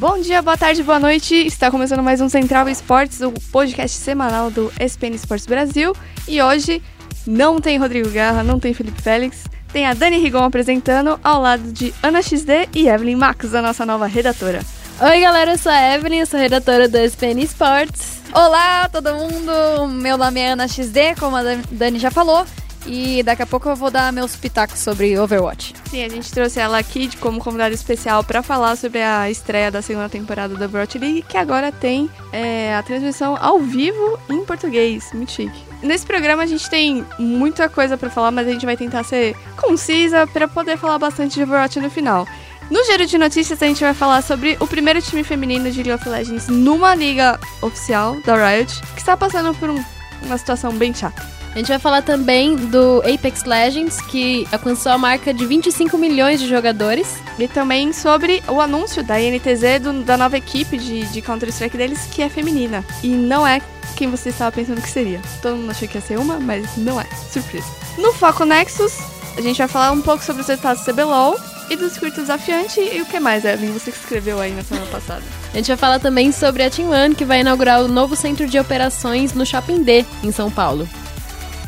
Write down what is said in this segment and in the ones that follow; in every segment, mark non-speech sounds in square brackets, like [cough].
Bom dia, boa tarde, boa noite. Está começando mais um Central Esportes, o podcast semanal do SPN Esportes Brasil. E hoje não tem Rodrigo Garra, não tem Felipe Félix, tem a Dani Rigon apresentando ao lado de Ana XD e Evelyn Marcos, a nossa nova redatora. Oi, galera, eu sou a Evelyn, eu sou redatora do SPN Esportes. Olá, todo mundo. Meu nome é Ana XD, como a Dani já falou. E daqui a pouco eu vou dar meus pitacos sobre Overwatch. Sim, a gente trouxe ela aqui como convidada especial para falar sobre a estreia da segunda temporada da Overwatch League, que agora tem é, a transmissão ao vivo em português. Muito chique. Nesse programa a gente tem muita coisa para falar, mas a gente vai tentar ser concisa para poder falar bastante de Overwatch no final. No giro de notícias, a gente vai falar sobre o primeiro time feminino de League of Legends numa liga oficial da Riot, que está passando por um, uma situação bem chata. A gente vai falar também do Apex Legends, que alcançou a marca de 25 milhões de jogadores. E também sobre o anúncio da INTZ do, da nova equipe de, de Counter-Strike deles, que é feminina. E não é quem você estava pensando que seria. Todo mundo achou que ia ser uma, mas não é. Surpresa. No Foco Nexus, a gente vai falar um pouco sobre os resultados do CBLOL e do circuito desafiante e o que mais, Evelyn? Você que escreveu aí na semana passada. A gente vai falar também sobre a Team One, que vai inaugurar o novo centro de operações no Shopping D, em São Paulo.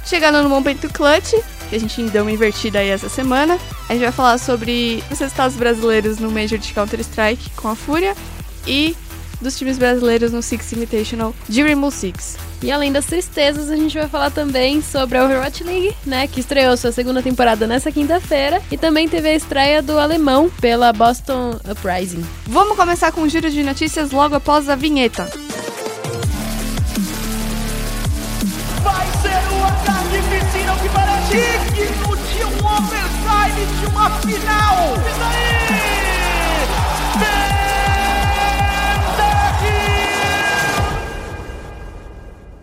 Chegando no momento clutch, que a gente deu uma invertida aí essa semana, a gente vai falar sobre os resultados brasileiros no Major de Counter-Strike com a Fúria e dos times brasileiros no Six Invitational de Rainbow Six. E além das tristezas, a gente vai falar também sobre a Overwatch League, né, que estreou sua segunda temporada nessa quinta-feira, e também teve a estreia do alemão pela Boston Uprising. Vamos começar com um giro de notícias logo após a vinheta. Digno de um overtime de uma final. Isso aí!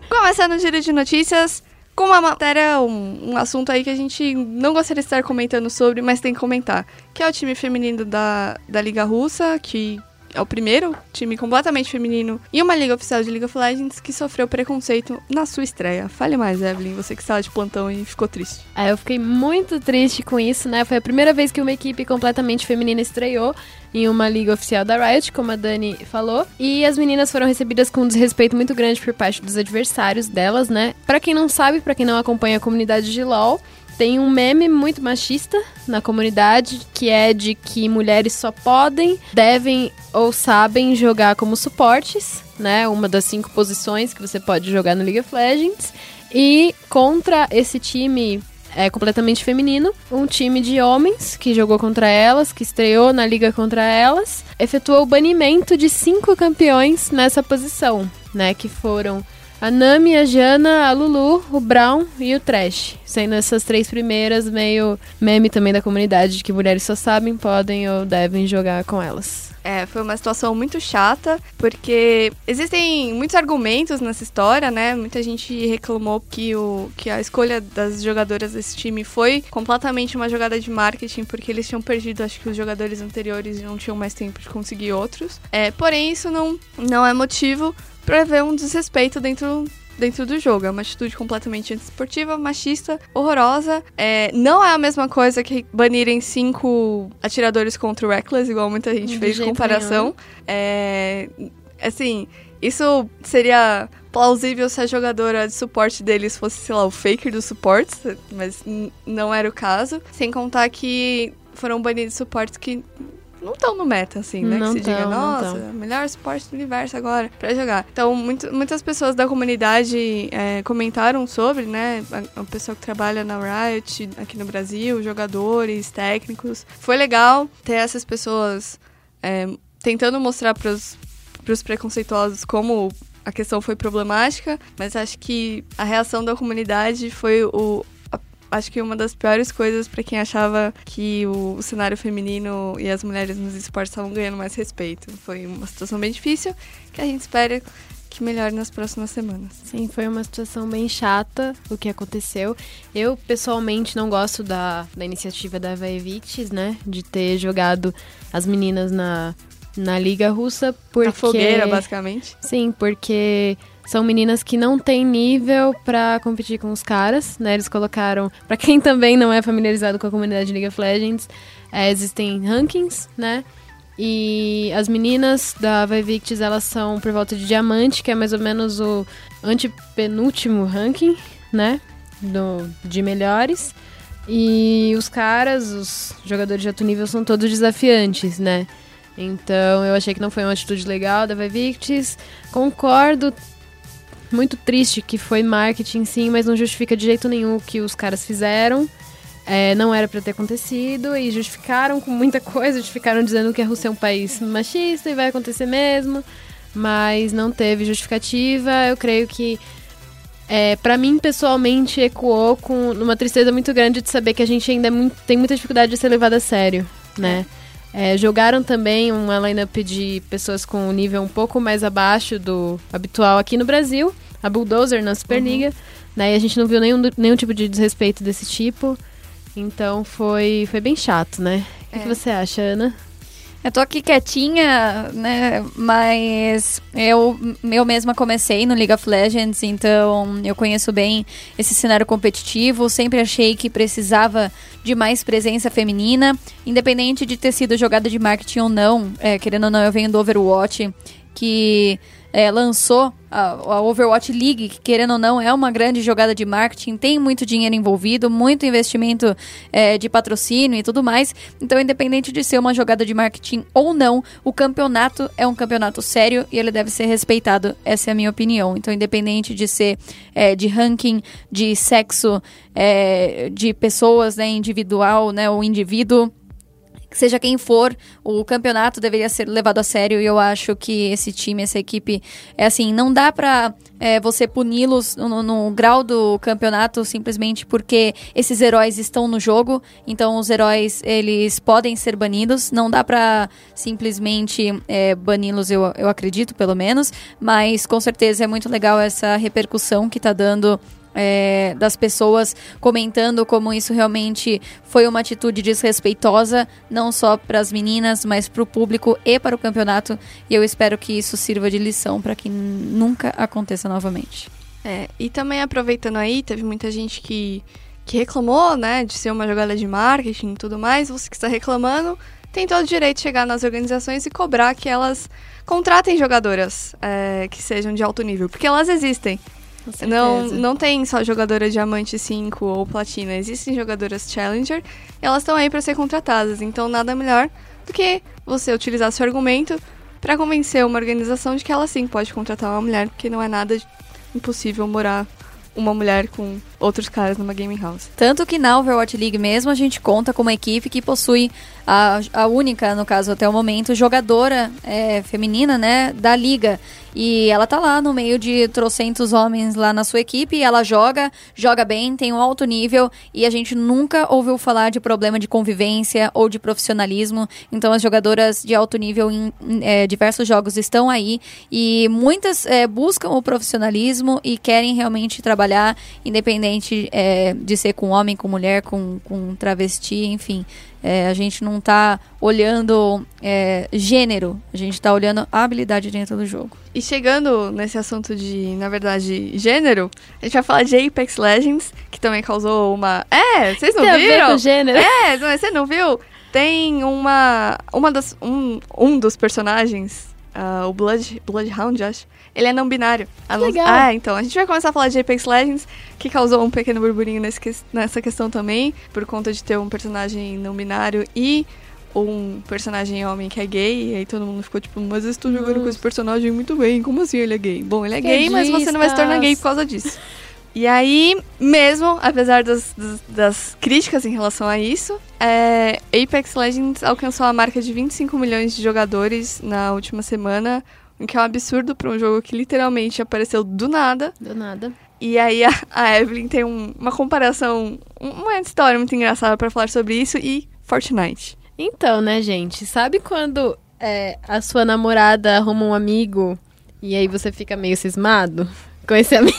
Começando o giro de notícias com uma matéria, um, um, assunto aí que a gente não gostaria de estar comentando sobre, mas tem que comentar, que é o time feminino da, da Liga Russa, que é o primeiro time completamente feminino e uma liga oficial de League of Legends que sofreu preconceito na sua estreia. Fale mais, Evelyn, você que estava de plantão e ficou triste. É, eu fiquei muito triste com isso, né? Foi a primeira vez que uma equipe completamente feminina estreou em uma liga oficial da Riot, como a Dani falou. E as meninas foram recebidas com um desrespeito muito grande por parte dos adversários delas, né? Para quem não sabe, para quem não acompanha a comunidade de LoL, tem um meme muito machista na comunidade que é de que mulheres só podem, devem ou sabem jogar como suportes, né? Uma das cinco posições que você pode jogar no League of Legends. E contra esse time é completamente feminino, um time de homens que jogou contra elas, que estreou na liga contra elas, efetuou o banimento de cinco campeões nessa posição, né? Que foram a Nami, a Jana, a Lulu, o Brown e o Trash. Sendo essas três primeiras meio meme também da comunidade de que mulheres só sabem, podem ou devem jogar com elas. É, foi uma situação muito chata, porque existem muitos argumentos nessa história, né? Muita gente reclamou que, o, que a escolha das jogadoras desse time foi completamente uma jogada de marketing, porque eles tinham perdido, acho que os jogadores anteriores não tinham mais tempo de conseguir outros. É, porém, isso não, não é motivo ver um desrespeito dentro dentro do jogo. É uma atitude completamente antiesportiva, machista, horrorosa. É, não é a mesma coisa que banirem cinco atiradores contra o Reckless, igual muita gente de fez comparação. É, assim, isso seria plausível se a jogadora de suporte deles fosse, sei lá, o faker dos suportes, mas não era o caso. Sem contar que foram banidos suportes que não estão no meta, assim, né? Não que se tão, diga, nossa, melhor esporte do universo agora para jogar. Então, muito, muitas pessoas da comunidade é, comentaram sobre, né? A, a, pessoa que trabalha na Riot aqui no Brasil, jogadores, técnicos. Foi legal ter essas pessoas é, tentando mostrar para os preconceituosos como a questão foi problemática, mas acho que a reação da comunidade foi o, acho que uma das piores coisas para quem achava que o, cenário feminino e as mulheres nos esportes estavam ganhando mais respeito. Foi uma situação bem difícil que a gente espera que melhore nas próximas semanas. Sim, foi uma situação bem chata o que aconteceu. Eu, pessoalmente, não gosto da, da iniciativa da Vaevictis, né? De ter jogado as meninas na, na Liga Russa, porque... Na fogueira, basicamente. Sim, porque são meninas que não têm nível para competir com os caras, né? Eles colocaram, para quem [laughs] também não é familiarizado com a comunidade de League of Legends, é, existem rankings, né? E as meninas da Vivictis, elas são por volta de diamante, que é mais ou menos o antepenúltimo ranking, né? Do, de melhores. E os caras, os jogadores de alto nível, são todos desafiantes, né? Então eu achei que não foi uma atitude legal da Vivictis. Concordo. Muito triste que foi marketing, sim, mas não justifica de jeito nenhum o que os caras fizeram. É, não era para ter acontecido e justificaram com muita coisa, justificaram dizendo que a Rússia é um país machista e vai acontecer mesmo, mas não teve justificativa. Eu creio que é, para mim pessoalmente ecoou com uma tristeza muito grande de saber que a gente ainda é muito, tem muita dificuldade de ser levado a sério, né? É, jogaram também uma lineup de pessoas com um nível um pouco mais abaixo do habitual aqui no Brasil, a Bulldozer na Superliga, uhum. né? E a gente não viu nenhum, nenhum tipo de desrespeito desse tipo. Então foi, foi bem chato, né? O que, que, é. você acha, Ana? Eu tô aqui quietinha, né? Mas eu, eu mesma comecei no League of Legends, então eu conheço bem esse cenário competitivo. Sempre achei que precisava de mais presença feminina, independente de ter sido jogada de marketing ou não. É, querendo ou não, eu venho do Overwatch, que é, lançou a, a, Overwatch League, que querendo ou não é uma grande jogada de marketing, tem muito dinheiro envolvido, muito investimento é, de patrocínio e tudo mais. Então, independente de ser uma jogada de marketing ou não, o campeonato é um campeonato sério e ele deve ser respeitado. Essa é a minha opinião. Então, independente de ser é, de ranking, de sexo, é, de pessoas, né, individual, né, o indivíduo seja quem for, o campeonato deveria ser levado a sério e eu acho que esse time, essa equipe, é assim, não dá pra é, você puni-los no, no, grau do campeonato simplesmente porque esses heróis estão no jogo, então os heróis, eles podem ser banidos, não dá pra simplesmente é, bani-los, eu, eu acredito, pelo menos, mas com certeza é muito legal essa repercussão que tá dando é, das pessoas comentando como isso realmente foi uma atitude desrespeitosa, não só para as meninas, mas para o público e para o campeonato. E eu espero que isso sirva de lição para que nunca aconteça novamente. É, e também aproveitando aí, teve muita gente que, que reclamou, né, de ser uma jogada de marketing e tudo mais. Você que está reclamando, tem todo o direito de chegar nas organizações e cobrar que elas contratem jogadoras é, que sejam de alto nível, porque elas existem. Não, não tem só jogadora diamante 5 ou platina, existem jogadoras challenger e elas estão aí para ser contratadas. Então nada melhor do que você utilizar seu argumento para convencer uma organização de que ela sim pode contratar uma mulher, porque não é nada impossível morar uma mulher com outros caras numa gaming house. Tanto que na Overwatch League mesmo a gente conta com uma equipe que possui a, a única, no caso até o momento, jogadora é, feminina, né, da liga. E ela tá lá no meio de trocentos homens lá na sua equipe, ela joga, joga bem, tem um alto nível e a gente nunca ouviu falar de problema de convivência ou de profissionalismo. Então as jogadoras de alto nível em, em é, diversos jogos estão aí e muitas é, buscam o profissionalismo e querem realmente trabalhar independente independente é, de ser com homem, com mulher, com, com travesti, enfim. É, a gente não está olhando é, gênero, a gente está olhando a habilidade dentro do jogo. E chegando nesse assunto de, na verdade, gênero, a gente vai falar de Apex Legends, que também causou uma. É, vocês não Tem viram? A ver com gênero. É, mas você não viu? Tem uma. uma das, um, um dos personagens, uh, o Blood, Bloodhound, acho ele é não binário. Legal. Ah, então. A gente vai começar a falar de Apex Legends, que causou um pequeno burburinho nesse, nessa questão também, por conta de ter um personagem não binário e um personagem homem que é gay, e aí todo mundo ficou tipo, mas eu estou jogando com esse personagem muito bem, como assim ele é gay? Bom, ele é gay, mas você não vai se tornar gay por causa disso. E aí, mesmo, apesar das, das, das críticas em relação a isso, é, Apex Legends alcançou a marca de 25 milhões de jogadores na última semana, o que é um absurdo para um jogo que literalmente apareceu do nada. Do nada. E aí a, a Evelyn tem um, uma comparação, uma história muito engraçada para falar sobre isso e Fortnite. Então, né, gente? Sabe quando é, a sua namorada arruma um amigo e aí você fica meio cismado com esse [laughs] amigo?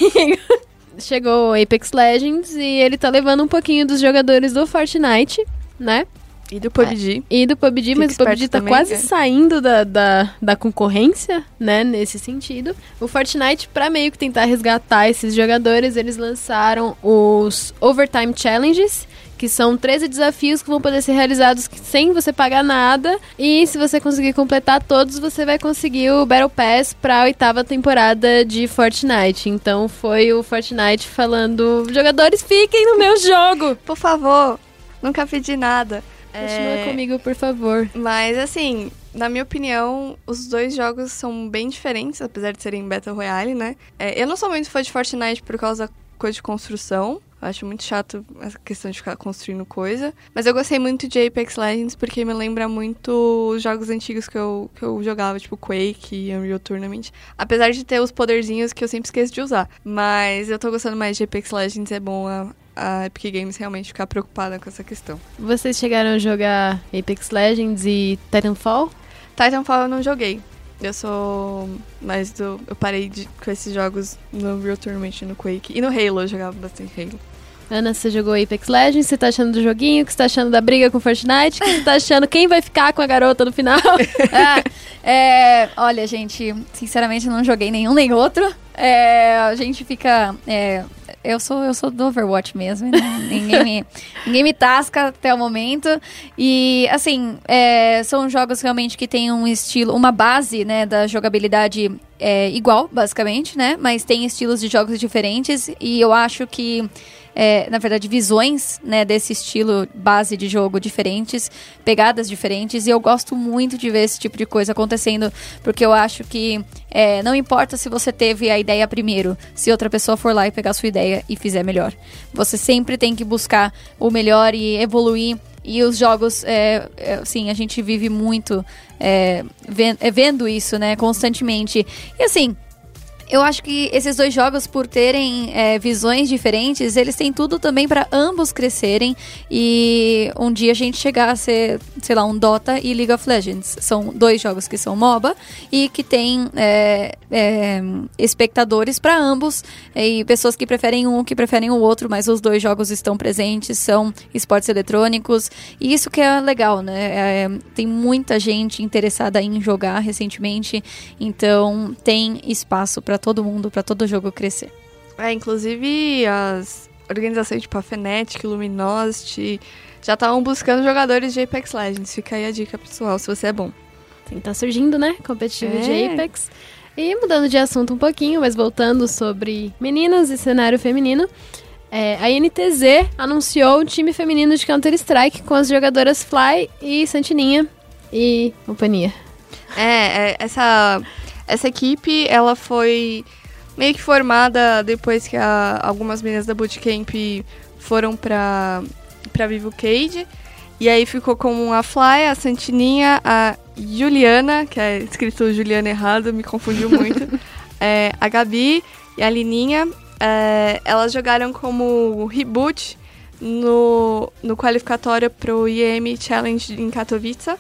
Chegou o Apex Legends e ele tá levando um pouquinho dos jogadores do Fortnite, né? E do PUBG. É, e do PUBG, mas o PUBG tá também, quase é. saindo da, da, da, concorrência, né? Nesse sentido. O Fortnite, pra meio que tentar resgatar esses jogadores, eles lançaram os Overtime Challenges, que são 13 desafios que vão poder ser realizados sem você pagar nada. E se você conseguir completar todos, você vai conseguir o Battle Pass para a oitava temporada de Fortnite. Então foi o Fortnite falando: jogadores, fiquem no meu jogo! Por favor, nunca pedi nada. Continua é... comigo, por favor. Mas assim, na minha opinião, os dois jogos são bem diferentes, apesar de serem Battle Royale, né? É, eu não sou muito fã de Fortnite por causa da coisa de construção. Eu acho muito chato essa questão de ficar construindo coisa. Mas eu gostei muito de Apex Legends porque me lembra muito os jogos antigos que eu, que eu jogava, tipo Quake e Unreal Tournament. Apesar de ter os poderzinhos que eu sempre esqueço de usar. Mas eu tô gostando mais de Apex Legends, é bom a, a Epic Games realmente ficar preocupada com essa questão. Vocês chegaram a jogar Apex Legends e Titanfall? Titanfall eu não joguei. Eu sou mais do. Eu parei de, com esses jogos no Real Tournament, no Quake. E no Halo, eu jogava bastante Halo. Ana, você jogou Apex Legends, você tá achando do joguinho? O que você tá achando da briga com Fortnite? O que você tá achando? Quem vai ficar com a garota no final? [laughs] ah, é, olha, gente, sinceramente não joguei nenhum nem outro. É, a gente fica. É, eu sou, eu sou do Overwatch mesmo. Né? [laughs] ninguém, me, ninguém me tasca até o momento. E, assim, é, são jogos realmente que têm um estilo, uma base, né, da jogabilidade é, igual, basicamente, né? Mas tem estilos de jogos diferentes. E eu acho que é, na verdade, visões né, desse estilo base de jogo diferentes, pegadas diferentes, e eu gosto muito de ver esse tipo de coisa acontecendo, porque eu acho que é, não importa se você teve a ideia primeiro, se outra pessoa for lá e pegar a sua ideia e fizer melhor. Você sempre tem que buscar o melhor e evoluir. E os jogos, é, é, assim, a gente vive muito é, vendo isso, né, constantemente. E assim, eu acho que esses dois jogos, por terem é, visões diferentes, eles têm tudo também para ambos crescerem e um dia a gente chegar a ser, sei lá, um Dota e League of Legends. São dois jogos que são MOBA e que têm é, é, espectadores para ambos e pessoas que preferem um, que preferem o outro, mas os dois jogos estão presentes, são esportes eletrônicos e isso que é legal, né? É, tem muita gente interessada em jogar recentemente, então tem espaço para todo mundo, para todo jogo crescer. É, inclusive as organizações tipo a Fnatic, Luminosity, já estavam buscando jogadores de Apex Legends. Fica aí a dica pessoal, se você é bom. Sim, tá surgindo, né? Competitivo é. de Apex. E mudando de assunto um pouquinho, mas voltando sobre meninas e cenário feminino, é, a NTZ anunciou o time feminino de Counter-Strike com as jogadoras Fly e Santininha e companhia. É, é essa essa equipe, ela foi meio que formada depois que a, algumas meninas da Bootcamp foram pra, pra Vivo Cage. E aí ficou com a Fly, a Santininha, a Juliana, que é escrito Juliana errado, me confundiu muito. [laughs] é, a Gabi e a Lininha. É, elas jogaram como reboot no, no qualificatório pro IEM Challenge em Katowice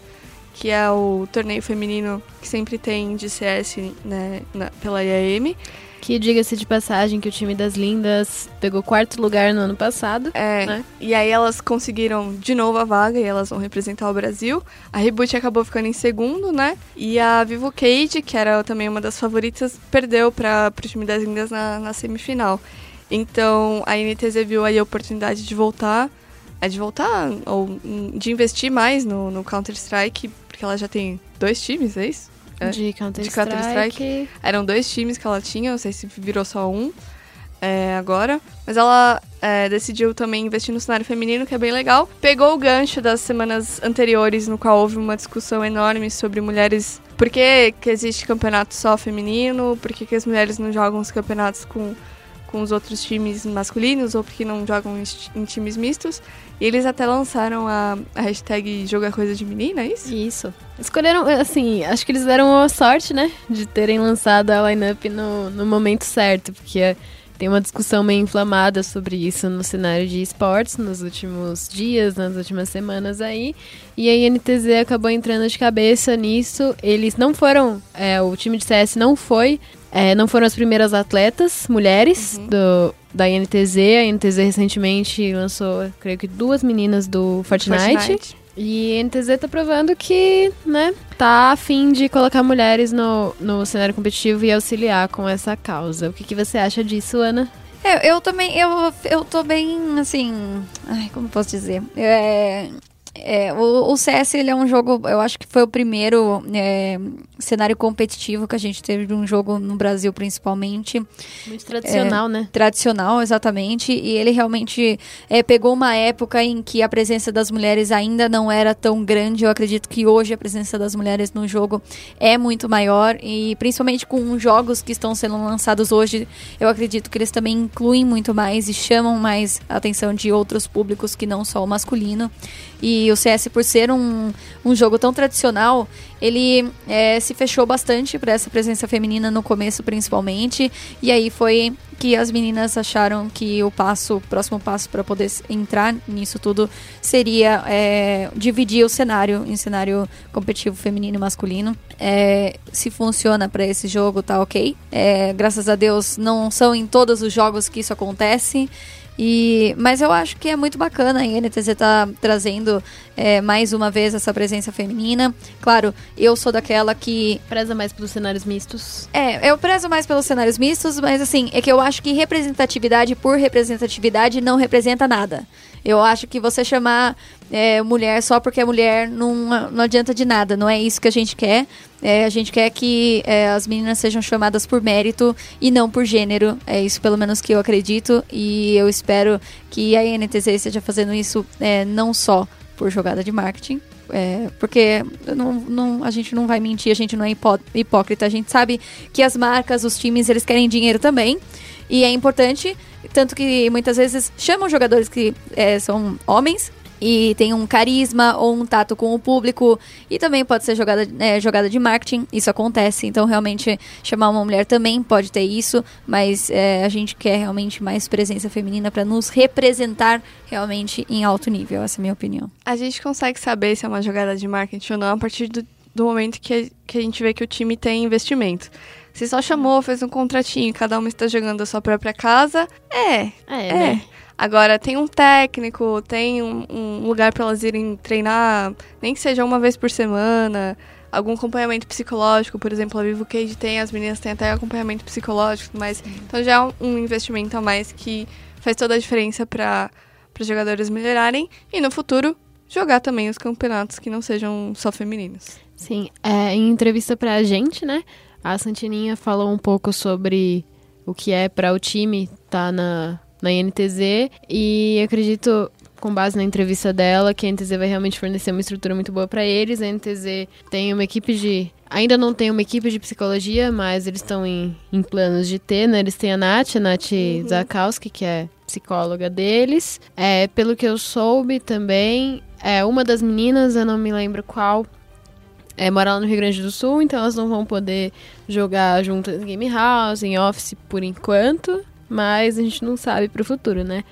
que é o torneio feminino que sempre tem de CS né, na, pela IAM. Que diga-se de passagem que o time das lindas pegou quarto lugar no ano passado. É. Né? E aí elas conseguiram de novo a vaga e elas vão representar o Brasil. A Reboot acabou ficando em segundo, né? E a Vivo Cage, que era também uma das favoritas, perdeu para o time das lindas na, na semifinal. Então a NTZ viu aí a oportunidade de voltar é de voltar ou de investir mais no, no Counter-Strike, porque ela já tem dois times, é isso? É. De Counter-Strike. Counter Eram dois times que ela tinha, não sei se virou só um é, agora. Mas ela é, decidiu também investir no cenário feminino, que é bem legal. Pegou o gancho das semanas anteriores, no qual houve uma discussão enorme sobre mulheres. Por que, que existe campeonato só feminino? Por que, que as mulheres não jogam os campeonatos com com os outros times masculinos ou porque não jogam em, times mistos. E eles até lançaram a, a hashtag Joga Coisa de Menina, é isso? Isso. Escolheram, assim, acho que eles deram a sorte, né? De terem lançado a lineup no, no momento certo, porque tem uma discussão meio inflamada sobre isso no cenário de esportes nos últimos dias, nas últimas semanas aí. E a INTZ acabou entrando de cabeça nisso. Eles não foram, é, o time de CS não foi é, não foram as primeiras atletas mulheres uhum. do, da INTZ. A INTZ recentemente lançou, creio que, duas meninas do Fortnite. Fortnite. E a NTZ tá provando que, né, tá afim de colocar mulheres no, no cenário competitivo e auxiliar com essa causa. O que, que você acha disso, Ana? É, eu também, eu, eu tô bem, assim, ai, como posso dizer? É, é, o, o, CS ele é um jogo, eu acho que foi o primeiro é, cenário competitivo que a gente teve de um jogo no Brasil, principalmente. Muito tradicional, é, né? Tradicional, exatamente. E ele realmente é, pegou uma época em que a presença das mulheres ainda não era tão grande. Eu acredito que hoje a presença das mulheres no jogo é muito maior. E principalmente com os jogos que estão sendo lançados hoje, eu acredito que eles também incluem muito mais e chamam mais a atenção de outros públicos que não só o masculino. E o CS, por ser um, um jogo tão tradicional, ele é, se fechou bastante para essa presença feminina no começo, principalmente. E aí foi que as meninas acharam que o passo, o próximo passo para poder entrar nisso tudo seria é, dividir o cenário em cenário competitivo feminino e masculino. É, se funciona para esse jogo, tá ok. É, graças a Deus, não são em todos os jogos que isso acontece. E, mas eu acho que é muito bacana a NTZ tá trazendo é, mais uma vez essa presença feminina. Claro, eu sou daquela que. Preza mais pelos cenários mistos. É, eu prezo mais pelos cenários mistos, mas assim, é que eu acho que representatividade por representatividade não representa nada. Eu acho que você chamar é, mulher só porque é mulher não, não adianta de nada. Não é isso que a gente quer. É, a gente quer que é, as meninas sejam chamadas por mérito e não por gênero. É isso, pelo menos, que eu acredito. E eu espero que a NTZ esteja fazendo isso é, não só por jogada de marketing, é, porque não, não, a gente não vai mentir, a gente não é hipó hipócrita. A gente sabe que as marcas, os times, eles querem dinheiro também. E é importante, tanto que muitas vezes chamam jogadores que é, são homens e tem um carisma ou um tato com o público e também pode ser jogada, é, jogada de marketing, isso acontece, então realmente chamar uma mulher também pode ter isso, mas é, a gente quer realmente mais presença feminina para nos representar realmente em alto nível, essa é a minha opinião. A gente consegue saber se é uma jogada de marketing ou não a partir do, do momento que, que a gente vê que o time tem investimento. Se só chamou, fez um contratinho, cada uma está jogando a sua própria casa, é. É, é. Né? Agora, tem um técnico, tem um, um lugar para elas irem treinar, nem que seja uma vez por semana, algum acompanhamento psicológico, por exemplo, a Vivo Cage tem, as meninas têm até acompanhamento psicológico, mas então já é um investimento a mais que faz toda a diferença para os jogadores melhorarem e no futuro jogar também os campeonatos que não sejam só femininos. Sim, é, em entrevista para a gente, né, a Santininha falou um pouco sobre o que é para o time estar tá na, na INTZ e acredito com base na entrevista dela, que a NTZ vai realmente fornecer uma estrutura muito boa para eles. A NTZ tem uma equipe de. Ainda não tem uma equipe de psicologia, mas eles estão em, em planos de ter, né? Eles têm a Nath, a Nath uhum. Zakowski, que é psicóloga deles. É, pelo que eu soube também, é uma das meninas, eu não me lembro qual, é, mora lá no Rio Grande do Sul, então elas não vão poder jogar juntas em Game House, em Office por enquanto, mas a gente não sabe pro futuro, né?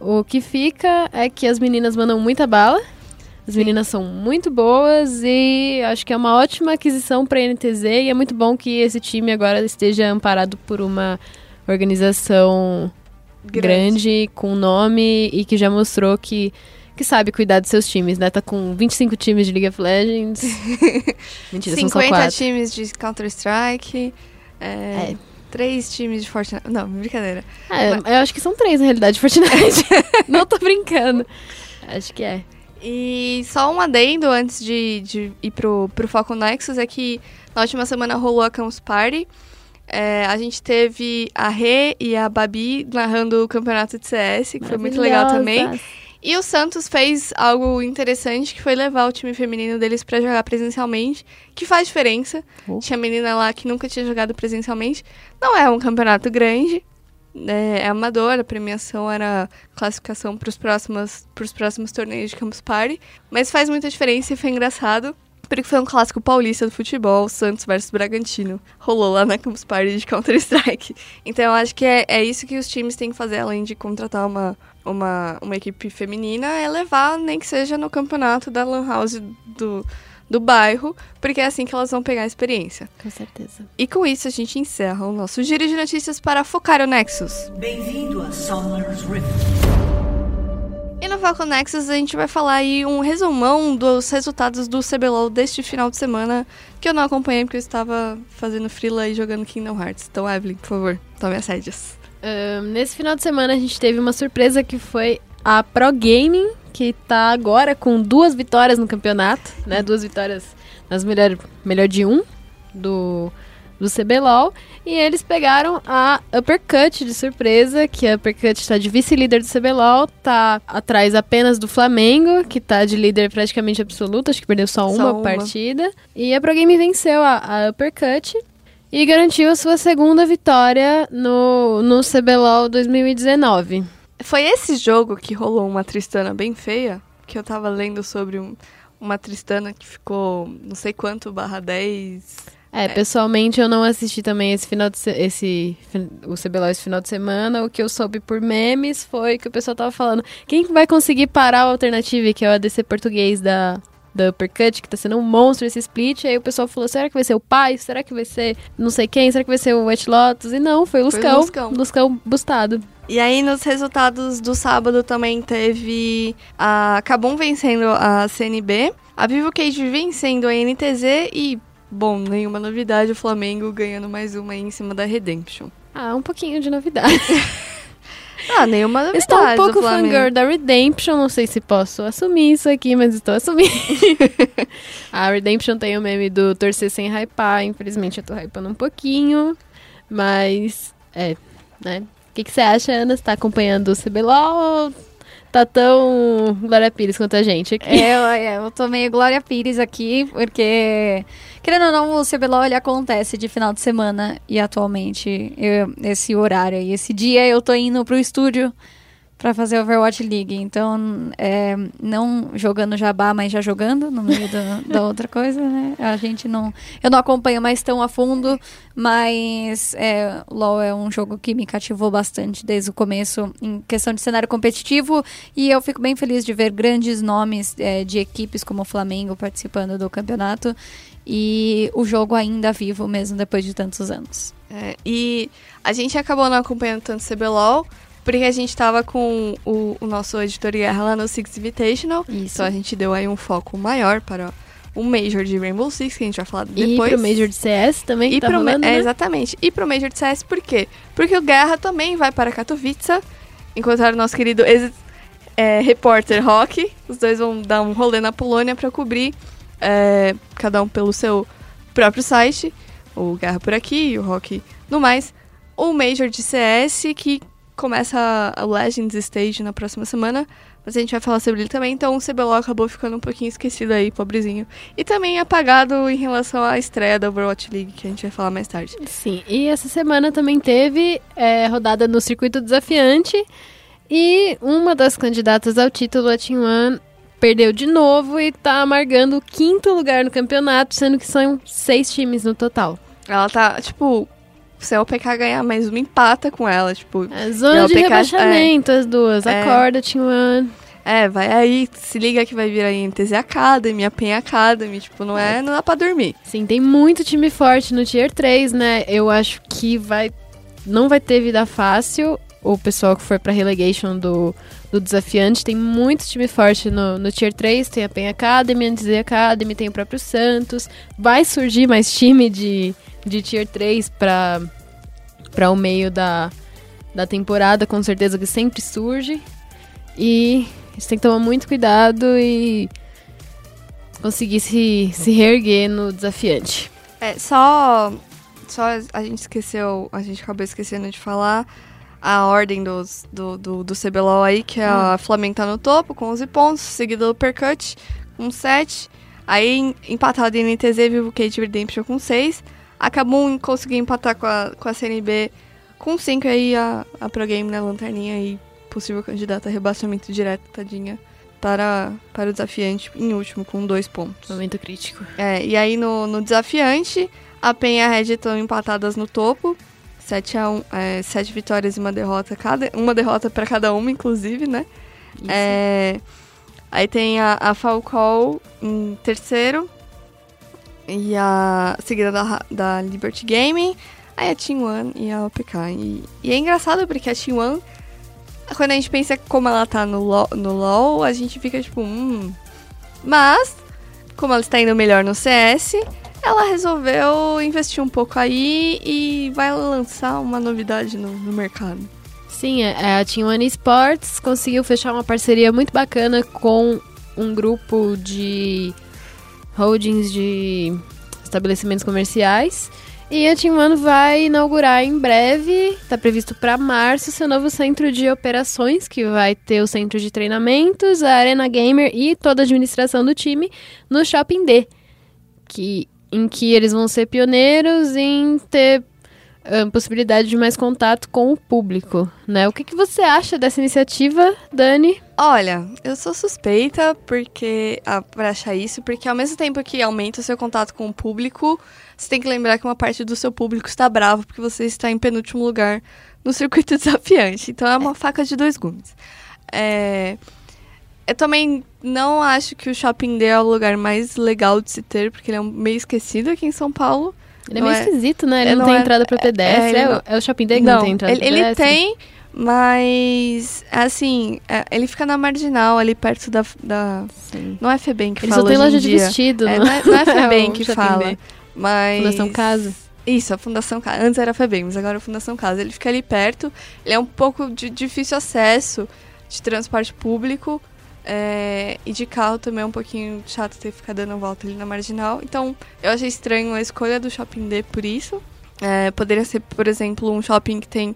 O que fica é que as meninas mandam muita bala, as Sim. meninas são muito boas e acho que é uma ótima aquisição para a NTZ e é muito bom que esse time agora esteja amparado por uma organização grande, grande com nome e que já mostrou que que sabe cuidar dos seus times, né? Tá com 25 times de League of Legends. [laughs] Mentira, 50 são só 4. times de Counter-Strike. É, é. Três times de Fortnite. Não, brincadeira. É, Mas... Eu acho que são três, na realidade, de Fortnite. [laughs] Não tô brincando. Acho que é. E só um adendo antes de, de ir pro, pro Foco Nexus é que na última semana rolou a Campus Party. É, a gente teve a Rê e a Babi narrando o campeonato de CS, que foi muito legal também. E o Santos fez algo interessante, que foi levar o time feminino deles para jogar presencialmente, que faz diferença. Oh. Tinha menina lá que nunca tinha jogado presencialmente. Não é um campeonato grande, é, é amador, a premiação era classificação para os próximos, próximos torneios de Campus Party, mas faz muita diferença e foi engraçado. Porque foi um clássico paulista do futebol, Santos versus Bragantino. Rolou lá na Campus Party de Counter-Strike. Então eu acho que é, é isso que os times têm que fazer, além de contratar uma, uma, uma equipe feminina, é levar, nem que seja no campeonato da Lan House do, do bairro, porque é assim que elas vão pegar a experiência. Com certeza. E com isso a gente encerra o nosso giro de notícias para focar o Nexus. Bem-vindo a Summer's Rift. E no Falcon Nexus a gente vai falar aí um resumão dos resultados do CBLOL deste final de semana, que eu não acompanhei porque eu estava fazendo freela e jogando Kingdom Hearts. Então, Evelyn, por favor, tome as rédeas. Nesse final de semana a gente teve uma surpresa que foi a Pro Gaming, que tá agora com duas vitórias no campeonato, né? Duas vitórias nas melhor, melhor de um do, do CBLOL. E eles pegaram a Uppercut de surpresa, que a Uppercut está de vice-líder do CBLOL, tá atrás apenas do Flamengo, que tá de líder praticamente absoluto, acho que perdeu só uma, uma. partida. E a Pro Game venceu a, a Uppercut e garantiu a sua segunda vitória no, no CBLOL 2019. Foi esse jogo que rolou uma Tristana bem feia? Que eu tava lendo sobre um- uma Tristana que ficou não sei quanto, barra 10. É, pessoalmente eu não assisti também esse final de se- esse o CBLOL esse final de semana. O que eu soube por memes foi que o pessoal tava falando quem que vai conseguir parar o Alternative, que é o ADC português da da Uppercut, que tá sendo um monstro esse split. Aí o pessoal falou: será que vai ser o pai? Será que vai ser não sei quem? Será que vai ser o White Lotus? E não, foi o Foi o Luscão. Luscão. Luscão bustado. E aí, nos resultados do sábado também teve a Kabum vencendo a CNB, a Vivo Cage vencendo a NTZ e, bom, nenhuma novidade, o Flamengo ganhando mais uma aí em cima da Redemption. Ah, um pouquinho de novidade. [laughs] Ah, nenhuma novidade. Estou um pouco fangirl da Redemption, não sei se posso assumir isso aqui, mas estou assumindo. [laughs] a Redemption tem o meme do torcer sem hypar, infelizmente eu tô hypando um pouquinho, mas é, né? O que, que você acha, Ana? Você tá acompanhando o CBLOL tá tão Glória Pires quanto a gente aqui? É, eu, é, eu tô meio Glória Pires aqui, porque, querendo ou não, o CBLOL ele acontece de final de semana e atualmente eu- esse horário e esse dia eu tô indo pro estúdio pra fazer Overwatch League. Então, é, não jogando jabá, mas já jogando no meio da, [laughs] da outra coisa, né? A gente não. Eu não acompanho mais tão a fundo, mas é, LoL é um jogo que me cativou bastante desde o começo em questão de cenário competitivo. E eu fico bem feliz de ver grandes nomes é, de equipes como o Flamengo participando do campeonato. E o jogo ainda vivo mesmo depois de tantos anos. É, e a gente acabou não acompanhando tanto o CBLOL, porque a gente tava com o, o nosso editor guerra lá no Six Invitational. Isso. Então a gente deu aí um foco maior para o Major de Rainbow Six, que a gente vai falar E depois. pro Major de CS também, que E tá pro, rolando, é, né? exatamente. E pro Major de CS, por quê? Porque o Guerra também vai para Katowice, encontrar o nosso querido é, repórter Rock. Os dois vão dar um rolê na Polônia para cobrir, é, cada um pelo seu próprio site. O Guerra por aqui e o Rock no mais. O Major de CS, que começa a Legends Stage na próxima semana. Mas a gente vai falar sobre ele também. Então o CBLOL acabou ficando um pouquinho esquecido aí, pobrezinho. E também apagado em relação à estreia da Overwatch League, que a gente vai falar mais tarde. Sim, e essa semana também teve é, rodada no circuito desafiante e uma das candidatas ao título, a Team One, perdeu de novo e tá amargando o quinto lugar no campeonato, sendo que são seis times no total. Ela tá, tipo, se a OPK ganhar mais uma, empata com ela, tipo... É zona de PK, rebaixamento, as duas. É. Acorda, Team One. É, vai aí, se liga que vai vir aí NTZ Academy, a PEN Academy, tipo, não é, não dá pra dormir. Sim, tem muito time forte no Tier 3, né? Eu acho que vai não vai ter vida fácil. O pessoal que for pra relegation do, do desafiante tem muito time forte no, no Tier 3. Tem a PEN Academy, a NTZ Academy, tem o próprio Santos. Vai surgir mais time de, de Tier 3 pra, pra o meio da, da temporada, com certeza que sempre surge. E eles têm que tomar muito cuidado e conseguir se, se reerguer no desafiante. É, só, só a gente esqueceu, a gente acabou esquecendo de falar a ordem dos, do, do, do CBLOL aí, que a Flamengo tá no topo com 11 pontos, seguido do Percut com 7. Aí em- empatado em NTZ, Vivo Cage Redemption com 6. Acabou conseguindo empatar com a, com a CNB com 5 aí a, a Pro Game na lanterninha e possível candidata a rebaixamento direto, tadinha, para, para o desafiante em último com 2 pontos. Momento crítico. É, e aí no, no desafiante, a PEN e a Red estão empatadas no topo. 7 a 1, é, sete vitórias e uma derrota cada, uma derrota para cada uma, inclusive, né? É, aí tem a, a em terceiro. E a seguida da, da Liberty Gaming. Aí a Team One e a OPK. E, e é engraçado porque a Team One, quando a gente pensa como ela tá no LoL, no LoL a gente fica tipo, hum. Mas, como ela está indo melhor no CS, ela resolveu investir um pouco aí e vai lançar uma novidade no, no mercado. Sim, é, a Team One Sports conseguiu fechar uma parceria muito bacana com um grupo de holdings de estabelecimentos comerciais. E a Team One vai inaugurar em breve, está previsto para março, seu novo centro de operações, que vai ter o centro de treinamentos, a Arena Gamer e toda a administração do time no Shopping D, que, em que eles vão ser pioneiros em ter possibilidade de mais contato com o público, né? O que, que você acha dessa iniciativa, Dani? Olha, eu sou suspeita porque ah, para achar isso, porque ao mesmo tempo que aumenta o seu contato com o público, você tem que lembrar que uma parte do seu público está bravo porque você está em penúltimo lugar no circuito [laughs] desafiante. Então é uma faca de dois gumes. É, Eu também não acho que o Shopping D é o lugar mais legal de se ter, porque ele é um- meio esquecido aqui em São Paulo. Ele é Não meio é- esquisito, né? Ele é, não, tem é- entrada para pedestre. ele É, o- é o Shopping Day que não, não tem entrada ele, pra ele pedestre? tem, mas assim, é, ele fica na marginal, ali perto da. da Sim. não é Febem que Ele fala só tem loja de vestido, É, não é, não é [laughs] Febem que fala. Day. Mas. Fundação Casa. Isso, a Fundação Casa. Antes era Febem, mas agora é a Fundação Casa. Ele fica ali perto. Ele é um pouco de difícil acesso de transporte público. É, e de carro também é um pouquinho chato ter que ficar dando volta ali na marginal. Então, eu achei estranho a escolha do Shopping D por isso. É, poderia ser, por exemplo, um shopping que tem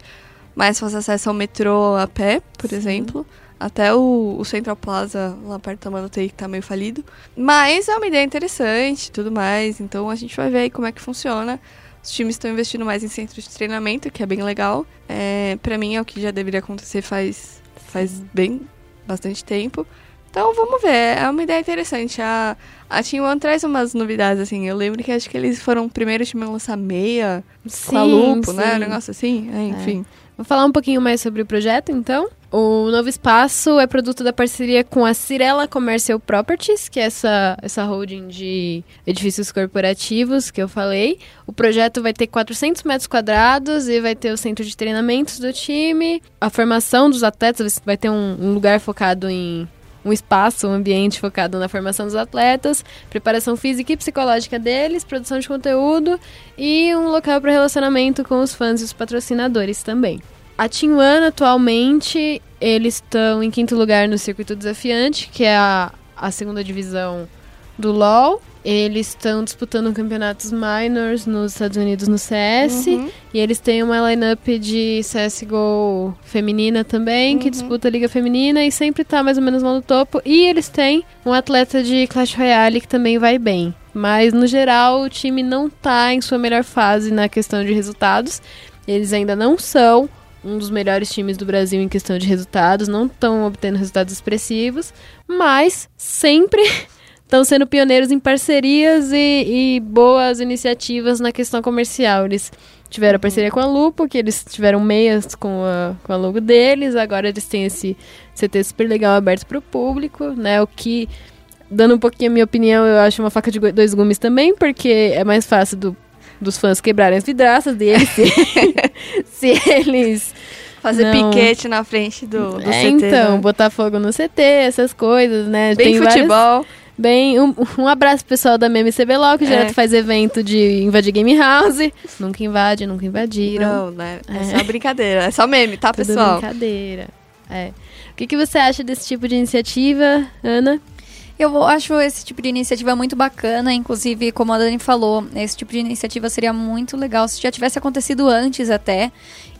mais fácil acesso ao metrô a pé, por exemplo. Até o, o Central Plaza, lá perto da Manutei, que tá meio falido. Mas é uma ideia interessante e tudo mais. Então a gente vai ver aí como é que funciona. Os times estão investindo mais em centro de treinamento, que é bem legal. É, para mim é o que já deveria acontecer faz, faz bem bastante tempo. Então vamos ver, é uma ideia interessante. A, a Team One traz umas novidades, assim. Eu lembro que acho que eles foram o primeiro time a lançar meia com a Lupo, né? Um negócio assim. É, enfim. Vou falar um pouquinho mais sobre o projeto, então. O novo espaço é produto da parceria com a Cirela Commercial Properties, que é essa, essa holding de edifícios corporativos que eu falei. O projeto vai ter 400 metros quadrados e vai ter o centro de treinamentos do time, a formação dos atletas, vai ter um, um lugar focado em um espaço, um ambiente focado na formação dos atletas, preparação física e psicológica deles, produção de conteúdo e um local para relacionamento com os fãs e os patrocinadores também. A Team One, atualmente, eles estão em quinto lugar no circuito desafiante, que é a, a segunda divisão do LoL. Eles estão disputando campeonatos minors nos Estados Unidos no CS. Uhum. E eles têm uma lineup de CSGO feminina também, que Uhum. disputa a Liga Feminina e sempre tá mais ou menos lá no topo. E eles têm um atleta de Clash Royale que também vai bem. Mas, no geral, o time não tá em sua melhor fase na questão de resultados. Eles ainda não são um dos melhores times do Brasil em questão de resultados, não estão obtendo resultados expressivos, mas sempre [laughs] estão sendo pioneiros em parcerias e, e boas iniciativas na questão comercial. Eles tiveram a parceria com a Lupo, que eles tiveram meias com a, com a logo deles, agora eles têm esse CT super legal aberto para o público, né? O que, dando um pouquinho a minha opinião, eu acho uma faca de dois gumes também, porque é mais fácil do- dos fãs quebrarem as vidraças deles [laughs] se, se eles Fazer Não. piquete na frente do, do é, CT. então, né? botar fogo no CT, essas coisas, né? Bem Tem várias- futebol. Bem, um, um abraço pro pessoal da Meme CBLOL, que É. direto faz evento de invadir Game House. Nunca invade, nunca invadiram. Não, né? É, É. só brincadeira. É só meme, tá, [laughs] Tudo pessoal? brincadeira. É. O que, que você acha desse tipo de iniciativa, Ana? Eu acho esse tipo de iniciativa muito bacana, inclusive, como a Dani falou, esse tipo de iniciativa seria muito legal se já tivesse acontecido antes até.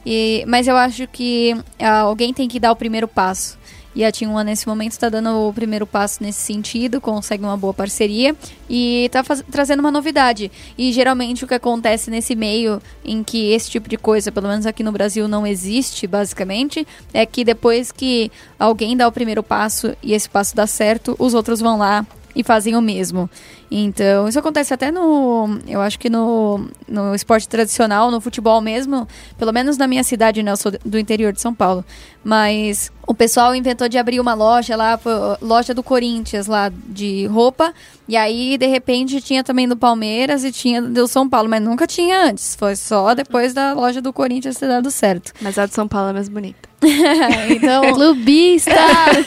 E, mas eu acho que ah, alguém tem que dar o primeiro passo. E a Team One, nesse momento, está dando o primeiro passo nesse sentido, consegue uma boa parceria e está trazendo uma novidade. E geralmente o que acontece nesse meio em que esse tipo de coisa, pelo menos aqui no Brasil, não existe, basicamente, é que depois que alguém dá o primeiro passo e esse passo dá certo, os outros vão lá e fazem o mesmo. Então, isso acontece até no. Eu acho que no, no esporte tradicional, no futebol mesmo, pelo menos na minha cidade, né? Eu sou do interior de São Paulo. Mas o pessoal inventou de abrir uma loja lá, loja do Corinthians lá de roupa. E aí, de repente, tinha também do Palmeiras e tinha do São Paulo, mas nunca tinha antes. Foi só depois da loja do Corinthians ter dado certo. Mas a de São Paulo é mais bonita. [laughs] então, Clubista!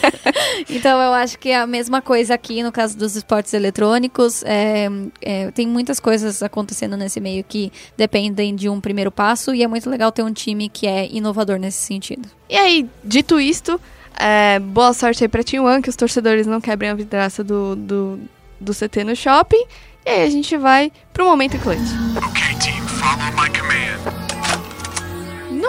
[laughs] então eu acho que é a mesma coisa aqui no caso dos esportes eletrônicos. É, é, tem muitas coisas acontecendo nesse meio que dependem de um primeiro passo e é muito legal ter um time que é inovador nesse sentido. E aí, dito isto, é, boa sorte aí pra Team One, que os torcedores não quebrem a vidraça do, do, do CT no shopping. E aí a gente vai pro momento clutch. Okay, team, follow my.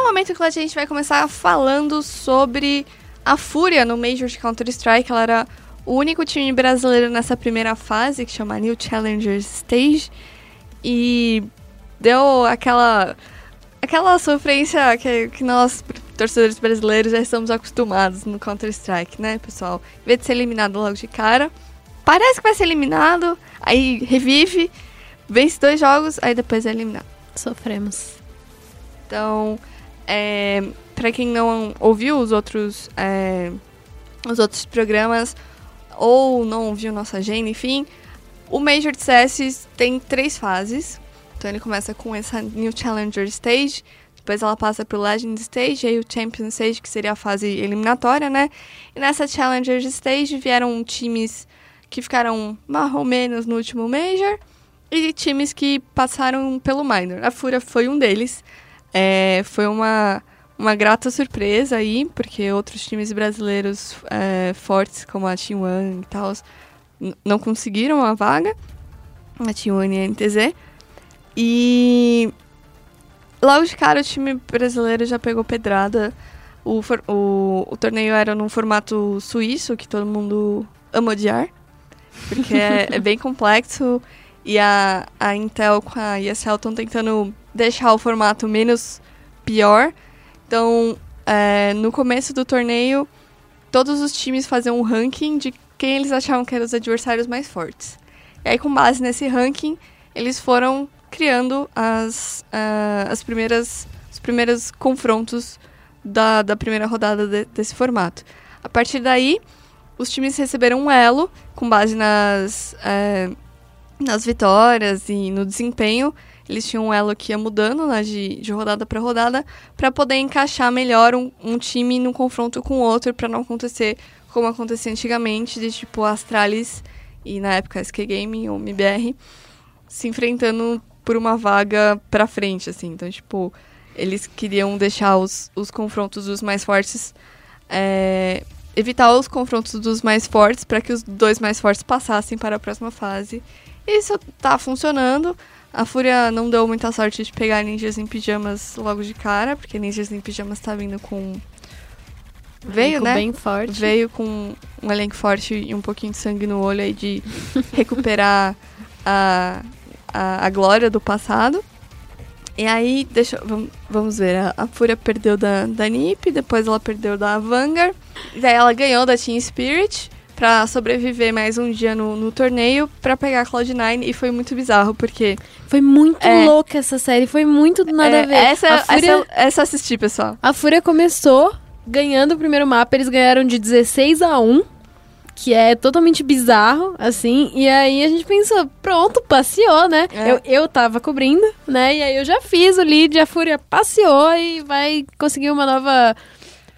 Momento clutch a gente vai começar falando sobre a Fúria no Major de Counter-Strike. Ela era o único time brasileiro nessa primeira fase, que chama New Challengers Stage. E deu aquela aquela sofrência que, que nós, torcedores brasileiros, já estamos acostumados no Counter-Strike, né, pessoal? Em vez de ser eliminado logo de cara, parece que vai ser eliminado, aí revive, vence dois jogos, aí depois é eliminado. Sofremos. Então, é, para quem não ouviu os outros, é, os outros programas ou não ouviu nossa agenda, enfim, o Major de CS tem três fases. Então ele começa com essa New Challenger Stage, depois ela passa pro Legend Stage, aí o Champion Stage, que seria a fase eliminatória, né? E nessa Challenger Stage vieram times que ficaram mais ou menos no último Major e times que passaram pelo Minor. A Fúria foi um deles. É, foi uma, uma grata surpresa aí, porque outros times brasileiros é, fortes, como a Team One e tal, não conseguiram a vaga. A Team One e a NTZ. E logo de cara o time brasileiro já pegou pedrada. O, o, o torneio era num formato suíço, que todo mundo ama odiar. Porque é, é bem [laughs] complexo. E a, a Intel com a ESL estão tentando deixar o formato menos pior. Então, é, no começo do torneio, todos os times faziam um ranking de quem eles achavam que eram os adversários mais fortes. E aí, com base nesse ranking, eles foram criando as, uh, as primeiras, os primeiros confrontos da, da primeira rodada de, desse formato. A partir daí, os times receberam um elo com base nas, uh, nas vitórias e no desempenho. Eles tinham um elo que ia mudando né, de, de rodada para rodada para poder encaixar melhor um, um time no confronto com o outro para não acontecer como acontecia antigamente, de tipo Astralis e na época SK Game ou MBR se enfrentando por uma vaga pra frente, assim. Então, tipo, eles queriam deixar os, os confrontos dos mais fortes. É, evitar os confrontos dos mais fortes para que os dois mais fortes passassem para a próxima fase. Isso tá funcionando. A Fúria não deu muita sorte de pegar Ninjas em Pijamas logo de cara, porque Ninjas em Pijamas tá vindo com. Veio, né? bem forte. Veio com um elenco forte e um pouquinho de sangue no olho aí de [laughs] recuperar a, a, a glória do passado. E aí, deixa, vamos, vamos ver, a, a Fúria perdeu da, da NiP, depois ela perdeu da Vanguard, daí ela ganhou da Team Spirit pra sobreviver mais um dia no, no torneio pra pegar a Cloud9 e foi muito bizarro, porque... Foi muito É. louca essa série, foi muito do nada é, a ver. Essa, a, Fúria, essa, essa assisti, pessoal. a Fúria começou ganhando o primeiro mapa, eles ganharam de 16 a 1, que é totalmente bizarro, assim. E aí a gente pensou, pronto, passeou, né? É. Eu, eu tava cobrindo, né? E aí eu já fiz o lead, a Fúria passeou e vai conseguir uma nova,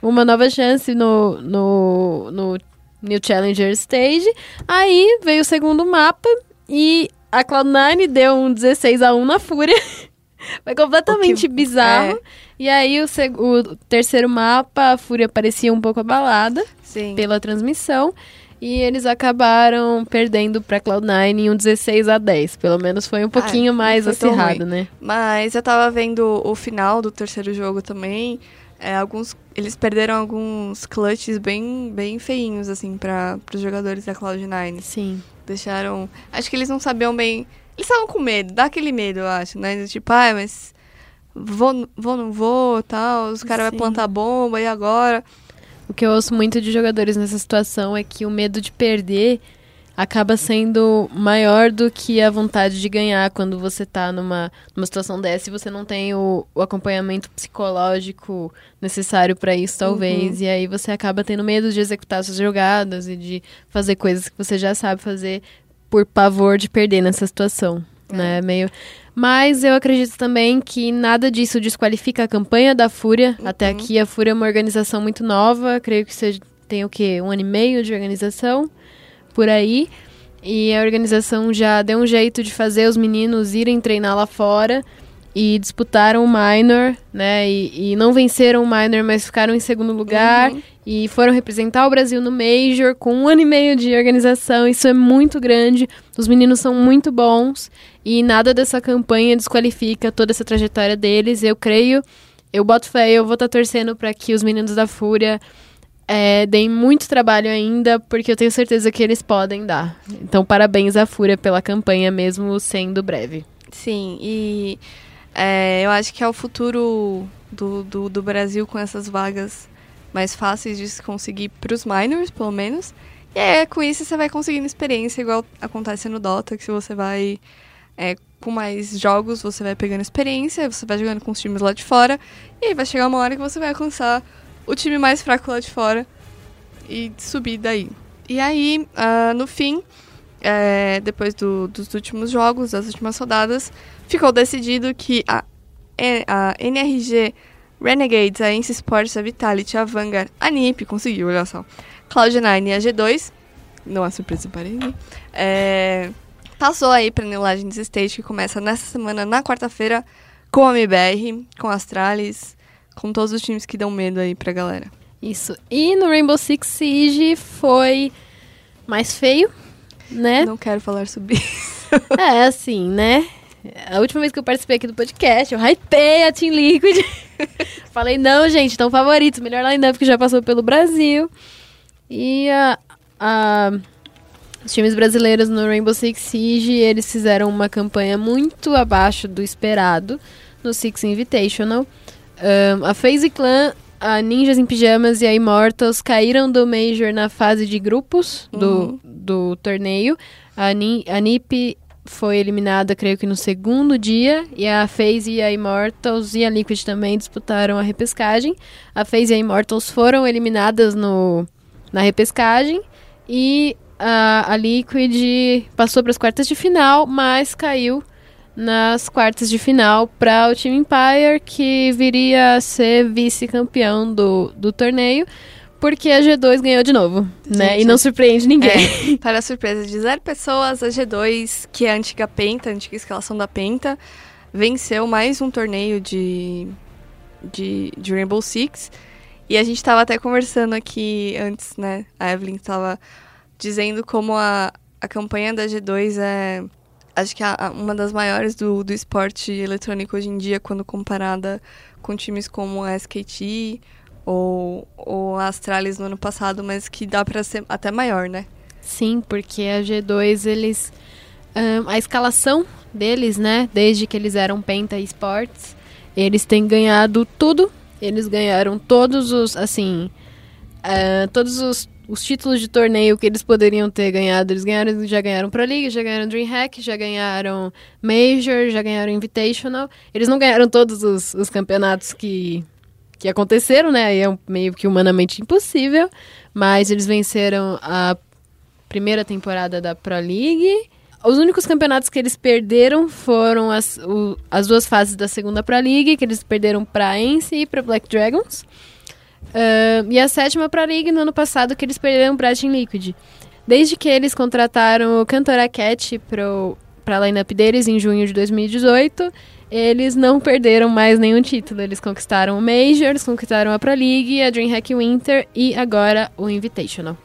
uma nova chance no, no, no New Challenger Stage. Aí veio o segundo mapa e a Cloud9 deu um 16 a 1 na Fúria. [laughs] Foi completamente que- bizarro. é. E aí o, seg- o terceiro mapa, a Fúria parecia um pouco abalada Sim. pela transmissão. E eles acabaram perdendo pra Cloud9 em um 16 a 10. Pelo menos foi um pouquinho não mais acirrado, né? Mas eu tava vendo o final do terceiro jogo também. É, alguns, eles perderam alguns clutches bem, bem feinhos, assim, para os jogadores da Cloud9. Sim. Deixaram. Acho que eles não sabiam bem. Eles estavam com medo, dá aquele medo, eu acho, né? Tipo, ah, mas. Vou, vou, não vou, tal. Os caras vão plantar bomba e agora. O que eu ouço muito de jogadores nessa situação é que o medo de perder acaba sendo maior do que a vontade de ganhar quando você tá numa, numa situação dessa e você não tem o, o acompanhamento psicológico necessário pra isso, talvez. E aí você acaba tendo medo de executar suas jogadas e de fazer coisas que você já sabe fazer por pavor de perder nessa situação. Né? Meio. Mas eu acredito também que nada disso desqualifica a campanha da Fúria. Até aqui a Fúria é uma organização muito nova, creio que seja, tem o quê? Um ano e meio de organização, por aí. E a organização já deu um jeito de fazer os meninos irem treinar lá fora e disputaram o minor, né? E, e não venceram o minor, mas ficaram em segundo lugar e foram representar o Brasil no major com um ano e meio de organização. Isso é muito grande. Os meninos são muito bons e nada dessa campanha desqualifica toda essa trajetória deles. Eu creio, eu boto fé, eu vou estar torcendo para que os meninos da Fúria é, deem muito trabalho ainda, porque eu tenho certeza que eles podem dar. Então, parabéns à Fúria pela campanha, mesmo sendo breve. Sim, e é, eu acho que é o futuro do, do, do Brasil com essas vagas mais fáceis de se conseguir para os minors, pelo menos. E é, com isso você vai conseguindo experiência, igual acontece no Dota, que se você vai é, com mais jogos, você vai pegando experiência, você vai jogando com os times lá de fora, e aí vai chegar uma hora que você vai alcançar o time mais fraco lá de fora e subir daí. E aí, ah, no fim, é, depois do- dos últimos jogos, das últimas rodadas, ficou decidido que a, a NRG Renegades, a Ence Sports, a Vitality, a Vanguard, a NiP conseguiu, olha só. Cloud9 e a G2, não é surpresa para ninguém, é, passou aí pra New Legends Stage, que começa nessa semana, na quarta-feira, com a MBR, com a Astralis, com todos os times que dão medo aí pra galera. Isso. E no Rainbow Six Siege foi mais feio, né? Não quero falar sobre [laughs] isso. É, assim, né? A última vez que eu participei aqui do podcast, eu hypei a Team Liquid. [laughs] Falei, não, gente, estão favoritos. Melhor line-up que já passou pelo Brasil. E a, a- os times brasileiros no Rainbow Six Siege, eles fizeram uma campanha muito abaixo do esperado no Six Invitational. Ahn, a FaZe Clan, a Ninjas em Pijamas e a Immortals caíram do Major na fase de grupos do, do torneio. A, Ni, a NiP foi eliminada, creio que no segundo dia, e a FaZe e a Immortals e a Liquid também disputaram a repescagem. A FaZe e a Immortals foram eliminadas no, na repescagem e a, a Liquid passou para as quartas de final, mas caiu nas quartas de final para o time Empire, que viria a ser vice-campeão do, do torneio, porque a G2 ganhou de novo, né? Gente, E não surpreende ninguém. É, para a surpresa de zero pessoas, a G2, que é a antiga Penta, a antiga escalação da Penta, venceu mais um torneio de, de, de Rainbow Six. E a gente estava até conversando aqui antes, né? A Evelyn estava dizendo como a, a campanha da G2 é, acho que a- uma das maiores do, do esporte eletrônico hoje em dia, quando comparada com times como a SKT ou, ou a Astralis no ano passado, mas que dá para ser até maior, né? Sim, porque a G2, eles. ahn, a escalação deles, né? Desde que eles eram Penta Esports, eles têm ganhado tudo. Eles ganharam todos os. Assim. ah, todos os, os títulos de torneio que eles poderiam ter ganhado. Eles ganharam, já ganharam Pro League, já ganharam Dreamhack, já ganharam Major, já ganharam Invitational. Eles não ganharam todos os, os campeonatos que, que aconteceram, né? Aí é meio que humanamente impossível. Mas eles venceram a primeira temporada da Pro League. Os únicos campeonatos que eles perderam foram as, o- as duas fases da segunda Pro League, que eles perderam para Ence e para Black Dragons. Ahn, e a sétima Pro League no ano passado, que eles perderam para Team Liquid. Desde que eles contrataram o Cantora Cat para a lineup deles em junho de 2018, eles não perderam mais nenhum título. Eles conquistaram o Major, eles conquistaram a Pro League, a DreamHack Winter e agora o Invitational.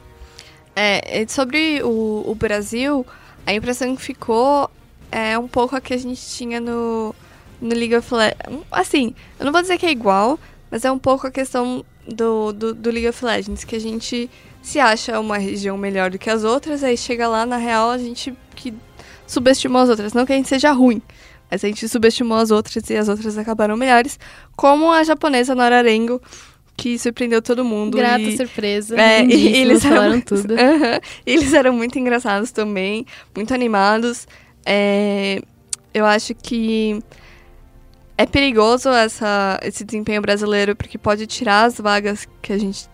É, sobre o, o Brasil, a impressão que ficou é um pouco a que a gente tinha no, no League of Legends. Assim, eu não vou dizer que é igual, mas é um pouco a questão do, do, do League of Legends, que a gente se acha uma região melhor do que as outras, aí chega lá, na real, a gente que subestimou as outras. Não que a gente seja ruim, mas a gente subestimou as outras e as outras acabaram melhores, como a japonesa Norarengo, que surpreendeu todo mundo. Grata e... surpresa. É, e eles eram, falaram muito- tudo. [laughs] Aham. eles eram muito engraçados também, muito animados. É, eu acho que é perigoso essa, esse desempenho brasileiro, porque pode tirar as vagas que a gente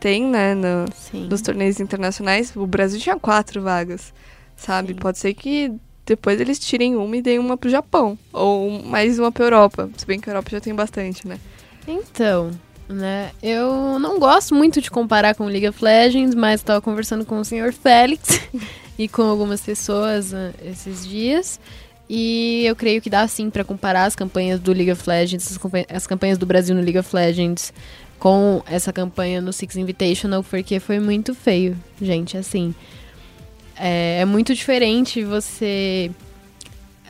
tem, né, no, nos torneios internacionais. O Brasil tinha quatro vagas, sabe? Sim. Pode ser que depois eles tirem uma e deem uma pro Japão. Ou mais uma pra Europa. Se bem que a Europa já tem bastante, né? Então, né? Eu não gosto muito de comparar com League of Legends, mas estava conversando com o senhor Félix [laughs] e com algumas pessoas uh, esses dias. E eu creio que dá sim para comparar as campanhas do League of Legends, as, campanhas, as campanhas do Brasil no League of Legends com essa campanha no Six Invitational, porque foi muito feio, gente, assim. É, é muito diferente você.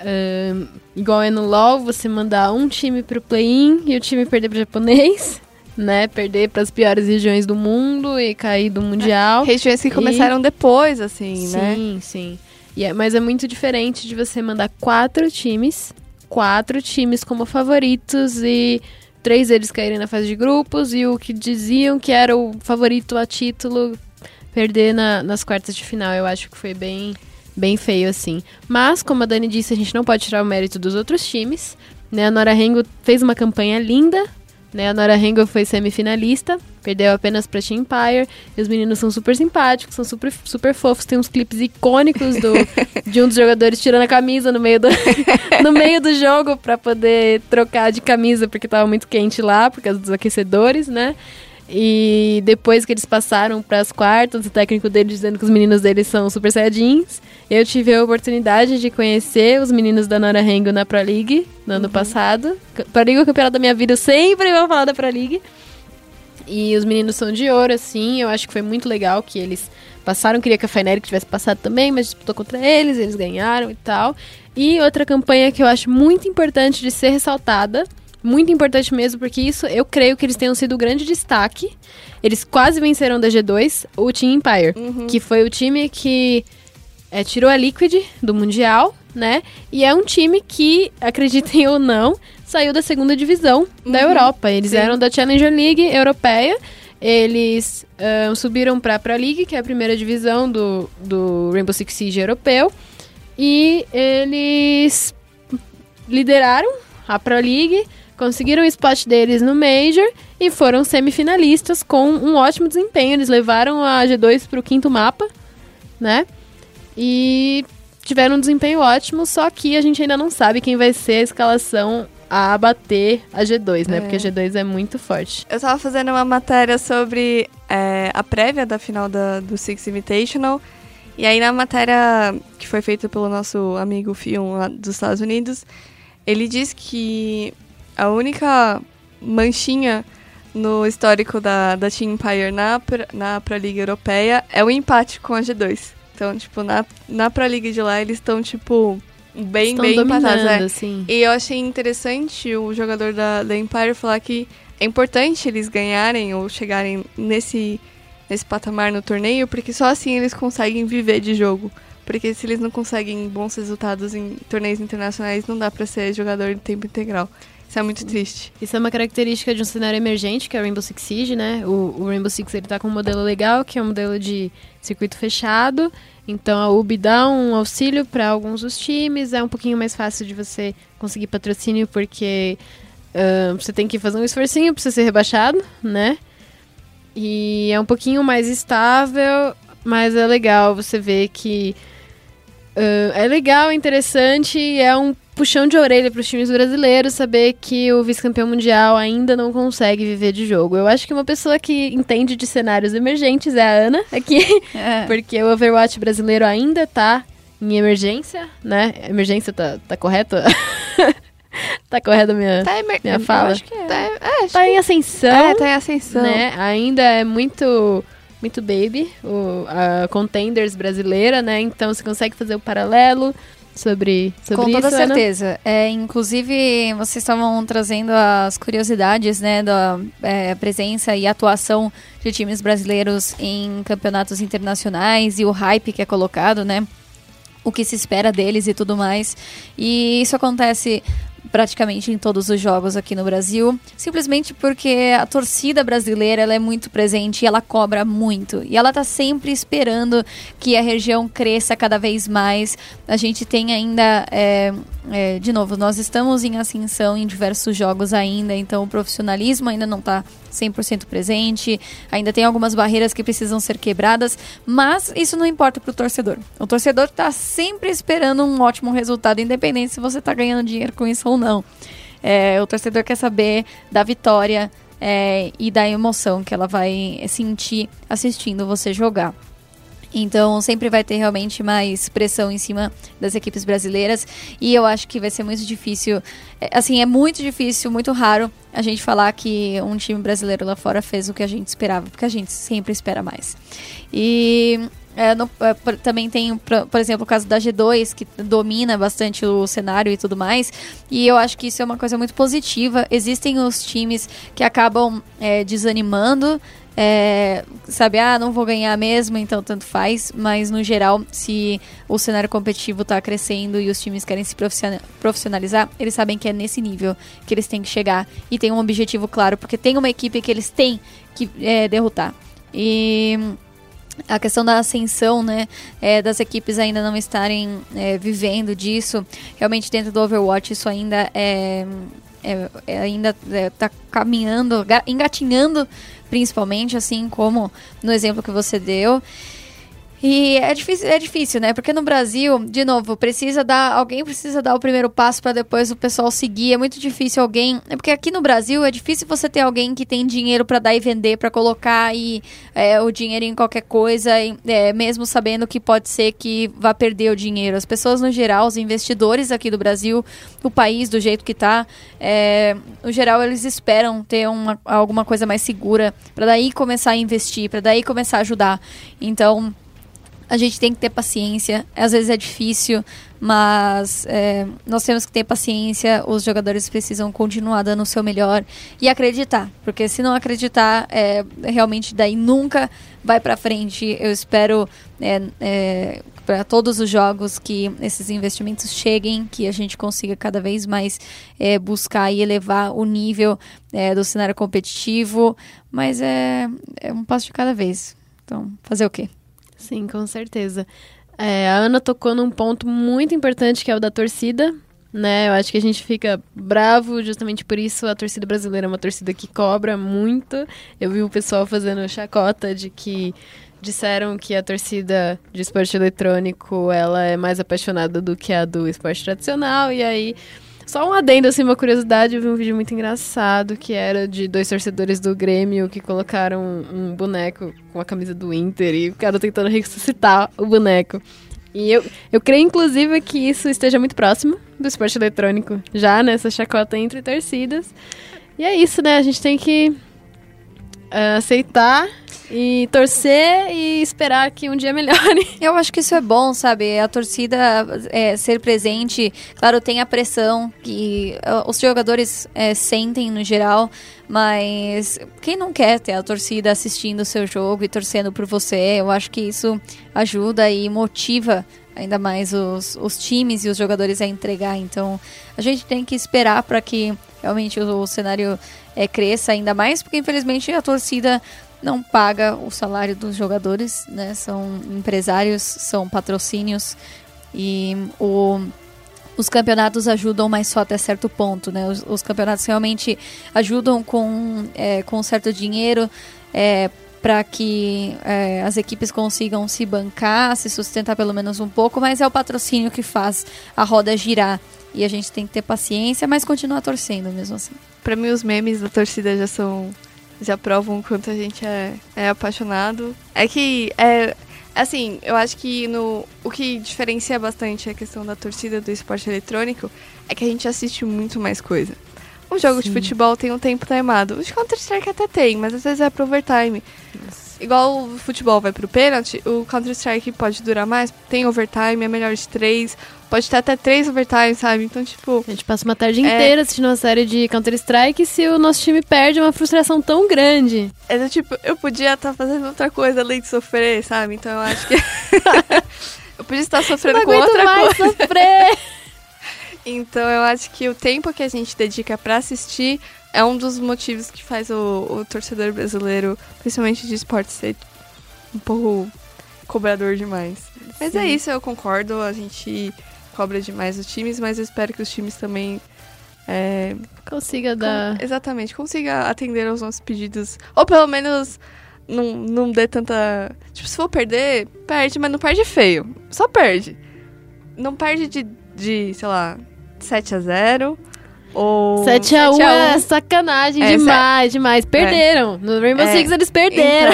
Uh, igual é no LoL, você mandar um time pro play-in e o time perder pro japonês, [laughs] né? Perder para as piores regiões do mundo e cair do Mundial. Regiões que começaram depois, assim, sim, né? Sim, sim. É, mas é muito diferente de você mandar quatro times, quatro times como favoritos e três deles caírem na fase de grupos e o que diziam que era o favorito a título perder na, nas quartas de final. Eu acho que foi bem, bem feio, assim. Mas, como a Dani disse, a gente não pode tirar o mérito dos outros times. Né? A Nora Rengo fez uma campanha linda. Né? A Nora Rengo foi semifinalista, perdeu apenas pra Team Empire. E os meninos são super simpáticos, são super, super fofos. Tem uns clipes icônicos do, [laughs] de um dos jogadores tirando a camisa no meio do, [laughs] no meio do jogo para poder trocar de camisa, porque tava muito quente lá, por causa dos aquecedores, né? E depois que eles passaram para as quartas, o técnico deles dizendo que os meninos deles são super saiyajins, eu tive a oportunidade de conhecer os meninos da Nora Rengo na Pro League no ano passado. Pro League é o campeonato da minha vida, eu sempre vou falar da Pro League. E os meninos são de ouro, assim, eu acho que foi muito legal que eles passaram. Queria que a Fnatic tivesse passado também, mas disputou contra eles, eles ganharam e tal. E outra campanha que eu acho muito importante de ser ressaltada muito importante mesmo, porque isso eu creio que eles tenham sido o grande destaque. Eles quase venceram da G2, o Team Empire, Uhum. que foi o time que é, tirou a Liquid do Mundial, né? E é um time que, acreditem [laughs] ou não, saiu da segunda divisão da Uhum. Europa. Eles Sim. eram da Challenger League europeia. Eles ahn, subiram para a Pro League, que é a primeira divisão do, do Rainbow Six Siege europeu. E eles lideraram a Pro League, conseguiram o spot deles no Major e foram semifinalistas com um ótimo desempenho. Eles levaram a G2 para o quinto mapa, né? E tiveram um desempenho ótimo, só que a gente ainda não sabe quem vai ser a escalação a bater a G2, né? É. Porque a G2 é muito forte. Eu tava fazendo uma matéria sobre é, a prévia da final da- do Six Invitational. E aí na matéria que foi feita pelo nosso amigo Fion lá dos Estados Unidos, ele diz que a única manchinha no histórico da, da Team Empire na, na Pro League Europeia é o empate com a G2. Então, tipo, na, na Pro League de lá eles estão, tipo, bem, Estão bem empatados. é. assim. E eu achei interessante o jogador da, da Empire falar que é importante eles ganharem ou chegarem nesse, nesse patamar no torneio, porque só assim eles conseguem viver de jogo. Porque se eles não conseguem bons resultados em torneios internacionais, não dá pra ser jogador de tempo integral. Isso é muito triste. Isso é uma característica de um cenário emergente, que é o Rainbow Six Siege, né? O, o Rainbow Six ele tá com um modelo legal, que é um modelo de circuito fechado. Então a UB dá um auxílio para alguns dos times, é um pouquinho mais fácil de você conseguir patrocínio, porque ah, você tem que fazer um esforcinho para ser rebaixado, né? E é um pouquinho mais estável, mas é legal você ver que ah, é legal, é interessante, é um puxão de orelha para os times brasileiros saber que o vice-campeão mundial ainda não consegue viver de jogo. Eu acho que uma pessoa que entende de cenários emergentes é a Ana aqui, É. [laughs] porque o Overwatch brasileiro ainda tá em emergência, né? Emergência tá, tá correto? [laughs] tá correta a minha, Tá emer... minha fala? acho que é. Tá, é, acho Tá em que- ascensão, é, tá em ascensão. né? Ainda é muito muito baby, o, a Contenders brasileira, né? Então você consegue fazer o paralelo sobre, sobre Com isso, toda certeza. É, inclusive, vocês estavam trazendo as curiosidades, né, da é, presença e atuação de times brasileiros em campeonatos internacionais e o hype que é colocado, né? O que se espera deles e tudo mais. E isso acontece praticamente em todos os jogos aqui no Brasil, simplesmente porque a torcida brasileira ela é muito presente e ela cobra muito. E ela tá sempre esperando que a região cresça cada vez mais. A gente tem ainda, é, é, de novo, nós estamos em ascensão em diversos jogos ainda, então o profissionalismo ainda não tá 100% presente, ainda tem algumas barreiras que precisam ser quebradas, mas isso não importa pro torcedor. O torcedor tá sempre esperando um ótimo resultado, independente se você tá ganhando dinheiro com isso ou não. É, o torcedor quer saber da vitória é, e da emoção que ela vai sentir assistindo você jogar. Então sempre vai ter realmente mais pressão em cima das equipes brasileiras e eu acho que vai ser muito difícil, é, assim, é muito difícil, muito raro a gente falar que um time brasileiro lá fora fez o que a gente esperava, porque a gente sempre espera mais. E é, no, é, por, também tem, por, por, exemplo, o caso da G2, que domina bastante o cenário e tudo mais. E eu acho que isso é uma coisa muito positiva. Existem os times que acabam é, desanimando é, sabe, ah, não vou ganhar mesmo, então tanto faz. Mas no geral, se o cenário competitivo está crescendo e os times querem se profissionalizar, eles sabem que é nesse nível que eles têm que chegar e tem um objetivo claro, porque tem uma equipe que eles têm que é, derrotar. E a questão da ascensão, né, é, das equipes ainda não estarem é, vivendo disso, realmente dentro do Overwatch isso ainda é, é, é ainda está caminhando, engatinhando principalmente, assim como no exemplo que você deu. E é difícil, é difícil, né? Porque no Brasil, de novo, precisa dar. Alguém precisa dar o primeiro passo para depois o pessoal seguir. É muito difícil alguém. É porque aqui no Brasil é difícil você ter alguém que tem dinheiro para dar e vender, para colocar e, é, o dinheiro em qualquer coisa, e, é, mesmo sabendo que pode ser que vá perder o dinheiro. As pessoas, no geral, os investidores aqui do Brasil, o país do jeito que tá, é, no geral, eles esperam ter uma, alguma coisa mais segura para daí começar a investir, para daí começar a ajudar. Então a gente tem que ter paciência. Às vezes é difícil, mas é, nós temos que ter paciência. Os jogadores precisam continuar dando o seu melhor e acreditar, porque se não acreditar, é, realmente daí nunca vai para frente. Eu espero é, é para todos os jogos que esses investimentos cheguem, que a gente consiga cada vez mais é, buscar e elevar o nível é, do cenário competitivo, mas é, é um passo de cada vez. Então, fazer o quê? Sim, com certeza. É, a Ana tocou num ponto muito importante que é o da torcida, né? Eu acho que a gente fica bravo justamente por isso. A torcida brasileira é uma torcida que cobra muito. Eu vi o pessoal fazendo chacota de que disseram que a torcida de esporte eletrônico ela é mais apaixonada do que a do esporte tradicional e aí só um adendo, assim, uma curiosidade, eu vi um vídeo muito engraçado que era de dois torcedores do Grêmio que colocaram um, boneco com a camisa do Inter e o cara tentando ressuscitar o boneco. E eu, eu creio, inclusive, que isso esteja muito próximo do esporte eletrônico, já nessa chacota entre torcidas. E é isso, né? A gente tem que uh, aceitar e torcer e esperar que um dia [laughs] melhore. Eu acho que isso é bom, sabe? A torcida é, ser presente, claro, tem a pressão que uh, os jogadores é, sentem no geral, mas quem não quer ter a torcida assistindo o seu jogo e torcendo por você, eu acho que isso ajuda e motiva ainda mais os, os times e os jogadores a entregar. Então, a gente tem que esperar para que realmente o, o cenário é, cresça ainda mais, porque infelizmente a torcida não paga o salário dos jogadores, né? São empresários, são patrocínios e o, os campeonatos ajudam, mas só até certo ponto, né? Os, os campeonatos realmente ajudam com, é, com certo dinheiro é, para que é, as equipes consigam se bancar, se sustentar pelo menos um pouco, mas é o patrocínio que faz a roda girar. E a gente tem que ter paciência, mas continuar torcendo mesmo assim. Para mim, os memes da torcida já são já provam o quanto a gente é, é apaixonado. É que, é, assim, eu acho que no, o que diferencia bastante a questão da torcida do esporte eletrônico é que a gente assiste muito mais coisa. Um jogo Sim. de futebol tem um tempo timado. O de Counter-Strike até tem, mas às vezes é pro overtime. Igual o futebol vai pro pênalti, o Counter-Strike pode durar mais, tem overtime, é melhor de três, pode ter até três overtime, sabe? Então, tipo. A gente passa uma tarde é... inteira assistindo uma série de Counter-Strike se o nosso time perde é uma frustração tão grande. É tipo, eu podia estar tá fazendo outra coisa além de sofrer, sabe? Então eu acho que. [laughs] [laughs] eu podia estar sofrendo com outra mais coisa. sofrer! [laughs] Então eu acho que o tempo que a gente dedica pra assistir é um dos motivos que faz o, o torcedor brasileiro, principalmente de esporte, ser um pouco cobrador demais. Mas é isso, eu concordo, a gente cobra demais os times, mas eu espero que os times também é, Consiga dar. com- exatamente, consiga atender aos nossos pedidos. Ou pelo menos não, não dê tanta. Tipo, se for perder, perde, mas não perde feio. Só perde. Não perde de, de sei lá, 7 a 0 ou. 7 a 1 7 a 1. é sacanagem É, demais, demais. Perderam. No Rainbow É. Six eles perderam.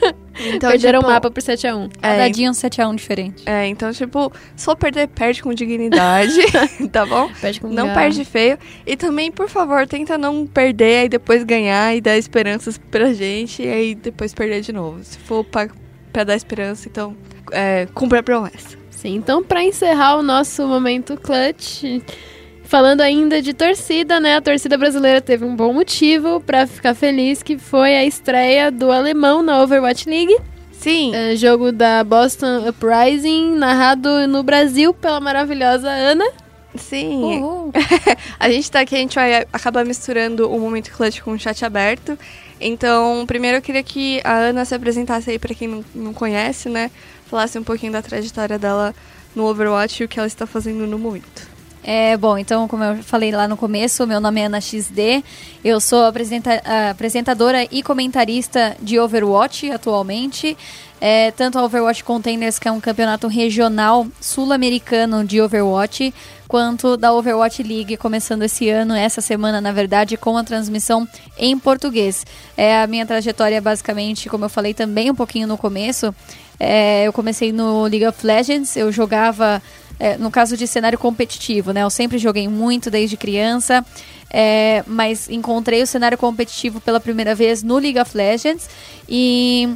Então, [laughs] então perderam tipo, o mapa por 7 a 1 É, Cada dia um 7x1 diferente. é, então, tipo, for perder, perde com dignidade, [laughs] [laughs] tá bom? Perde com Não garra. perde feio. E também, por favor, tenta não perder e depois ganhar e dar esperanças pra gente e aí depois perder de novo. Se for pra, pra dar esperança, então é, cumpra a promessa. Sim, então pra encerrar o nosso momento clutch, falando ainda de torcida, né? A torcida brasileira teve um bom motivo pra ficar feliz, que foi a estreia do alemão na Overwatch League, Sim, é, jogo da Boston Uprising, narrado no Brasil pela maravilhosa Ana. sim. Uhul. [laughs] A gente tá aqui, a gente vai acabar misturando o momento clutch com o chat aberto. Então, primeiro eu queria que a Ana se apresentasse aí pra quem não, não conhece, né? Falasse um pouquinho da trajetória dela no Overwatch e o que ela está fazendo no momento. É, bom, então, como eu falei lá no começo, meu nome é Ana XD, eu sou apresenta- apresentadora e comentarista de Overwatch atualmente, é, tanto a Overwatch Contenders, que é um campeonato regional sul-americano de Overwatch, quanto da Overwatch League, começando esse ano, essa semana, na verdade, com a transmissão em português. É a minha trajetória, basicamente, como eu falei também um pouquinho no começo, é, eu comecei no League of Legends, eu jogava é, no caso de cenário competitivo, né? Eu sempre joguei muito desde criança, é, mas encontrei o cenário competitivo pela primeira vez no League of Legends e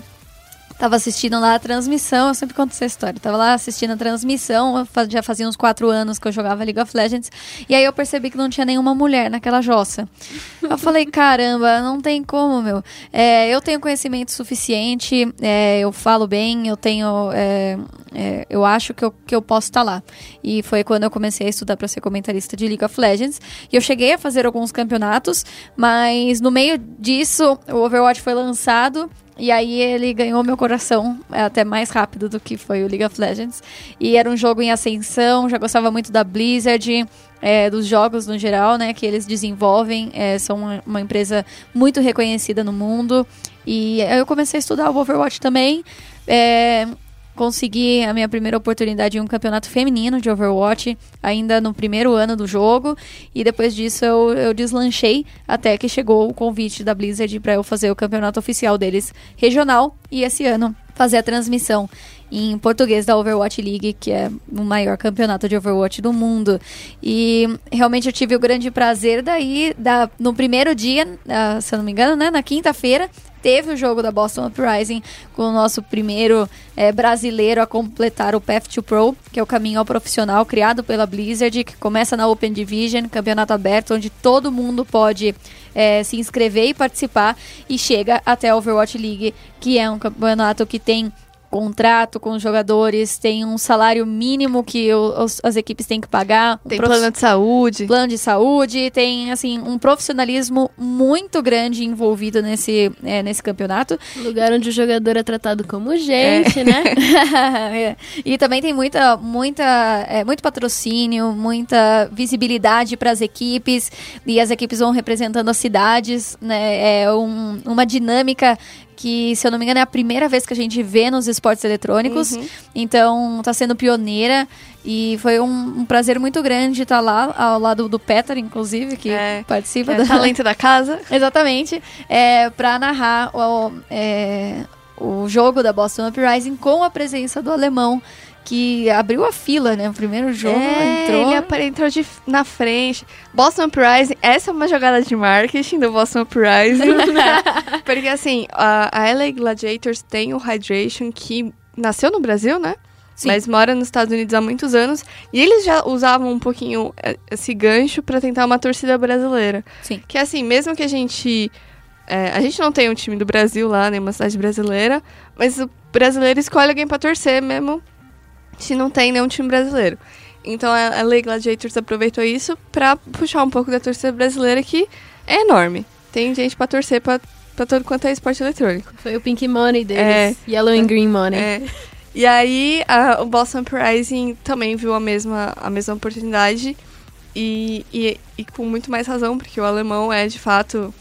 tava assistindo lá a transmissão. Eu sempre conto essa história. Tava lá assistindo a transmissão, já fazia uns quatro anos que eu jogava League of Legends, e aí eu percebi que não tinha nenhuma mulher naquela jossa. Eu falei, caramba, não tem como, meu. É, eu tenho conhecimento suficiente, é, eu falo bem, eu tenho. é, é, eu acho que eu, que eu posso estar lá. E foi quando eu comecei a estudar para ser comentarista de League of Legends. E eu cheguei a fazer alguns campeonatos, mas no meio disso, o Overwatch foi lançado. E aí ele ganhou meu coração é, até mais rápido do que foi o League of Legends. E era um jogo em ascensão, já gostava muito da Blizzard, é, dos jogos no geral, né, que eles desenvolvem. É, são uma, uma empresa muito reconhecida no mundo. E eu comecei a estudar o Overwatch também. É, consegui a minha primeira oportunidade em um campeonato feminino de Overwatch, ainda no primeiro ano do jogo. E depois disso eu, eu deslanchei até que chegou o convite da Blizzard para eu fazer o campeonato oficial deles regional. E esse ano fazer a transmissão em português da Overwatch League, que é o maior campeonato de Overwatch do mundo. E realmente eu tive o grande prazer daí, da, no primeiro dia, ah, se eu não me engano, né, na quinta-feira, teve o jogo da Boston Uprising com o nosso primeiro eh, brasileiro a completar o Path to Pro, que é o caminho ao profissional criado pela Blizzard, que começa na Open Division, campeonato aberto, onde todo mundo pode eh, se inscrever e participar, e chega até a Overwatch League, que é um campeonato que tem contrato com os jogadores, tem um salário mínimo que os- as equipes têm que pagar. um Tem profi- plano de saúde. plano de saúde, tem assim um profissionalismo muito grande envolvido nesse, é, nesse campeonato. Lugar onde o jogador é tratado como gente, né? [laughs] É. E também tem muita, muita, é, muito patrocínio, muita visibilidade para as equipes e as equipes vão representando as cidades, né? É um- uma dinâmica que, se eu não me engano, é a primeira vez que a gente vê nos esportes eletrônicos. Uhum. Então, tá sendo pioneira e foi um, um prazer muito grande estar lá, ao lado do Peter, inclusive, que É, participa É, da, talento da casa. [laughs] Exatamente. É, para narrar o, é, o jogo da Boston Uprising com a presença do alemão, que abriu a fila, né? O primeiro jogo é, entrou. Ele apare- entrou de, na frente. Boston Uprising, essa é uma jogada de marketing do Boston Uprising. [laughs] Porque assim, a, a LA Gladiators tem o Hydration que nasceu no Brasil, né? Sim. Mas mora nos Estados Unidos há muitos anos. E eles já usavam um pouquinho eh, esse gancho pra tentar uma torcida brasileira. Sim. Que assim, mesmo que a gente. é, a gente não tem um time do Brasil lá, nenhuma cidade brasileira, mas o brasileiro escolhe alguém pra torcer mesmo se não tem nenhum time brasileiro. Então a, LA Gladiators aproveitou isso pra puxar um pouco da torcida brasileira que é enorme. Tem gente pra torcer pra todo quanto é esporte eletrônico. Foi o Pink Money deles. É. Yellow and Green Money. É. E aí a- o Boston Uprising também viu a mesma, a mesma oportunidade e, e, e com muito mais razão, porque o alemão é de fato,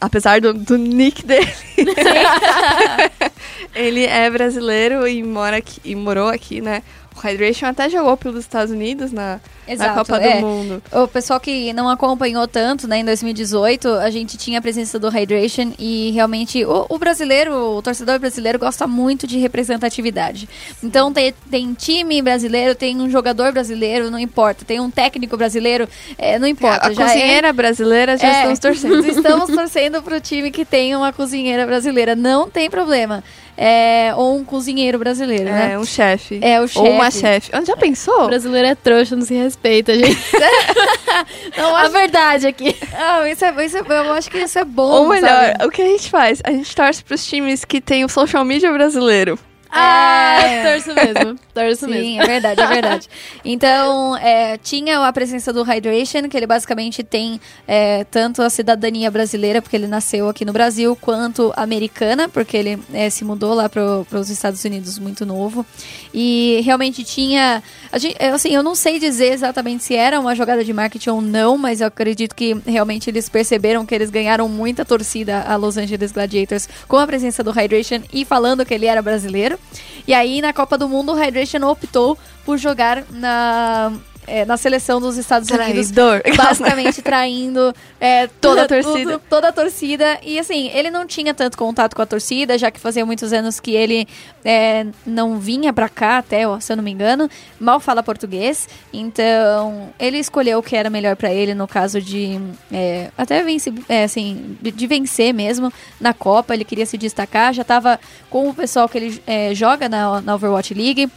apesar do, do nick dele, [laughs] ele é brasileiro e mora aqui, e morou aqui, né? O Hydration até jogou pelos Estados Unidos na, na Exato, Copa é. do Mundo. O pessoal que não acompanhou tanto, né, em 2018, a gente tinha a presença do Hydration e realmente o, o brasileiro, o torcedor brasileiro gosta muito de representatividade. Então tem, tem time brasileiro, tem um jogador brasileiro, não importa, tem um técnico brasileiro, é, não importa. a já é- cozinheira brasileira já é, estamos torcendo. [laughs] Estamos torcendo pro time que tem uma cozinheira brasileira, não tem problema. É, ou um cozinheiro brasileiro, né? É, um chefe. É, o Ou uma chefe. chefe. Já O pensou? brasileiro é trouxa, não se respeita, gente. [laughs] Não, a verdade aqui. Ah, isso é, isso é- eu acho que isso é bom. Ou melhor, sabe? o que a gente faz? A gente torce pros times que tem o social media brasileiro. Ah, É. torço mesmo. Torço mesmo. Sim, é verdade, é verdade. [laughs] Então, é, tinha a presença do Hydration, que ele basicamente tem é, tanto a cidadania brasileira, porque ele nasceu aqui no Brasil, quanto americana, porque ele é, se mudou lá para os Estados Unidos muito novo. E realmente tinha. Gente, é, assim, eu não sei dizer exatamente se era uma jogada de marketing ou não, mas eu acredito que realmente eles perceberam que eles ganharam muita torcida a Los Angeles Gladiators com a presença do Hydration e falando que ele era brasileiro. E aí, na Copa do Mundo, o Hydration optou por jogar na, é, na seleção dos Estados Unidos. Traidor. [laughs] Basicamente traindo é, Toda a tudo- torcida. toda a torcida. E assim, ele não tinha tanto contato com a torcida, já que fazia muitos anos que ele é, não vinha pra cá, até, ó, se eu não me engano. Mal fala português. Então, ele escolheu o que era melhor pra ele, no caso de é, até vencer, é, assim, de, de vencer mesmo na Copa. Ele queria se destacar, já tava com o pessoal que ele é, joga na, na Overwatch League.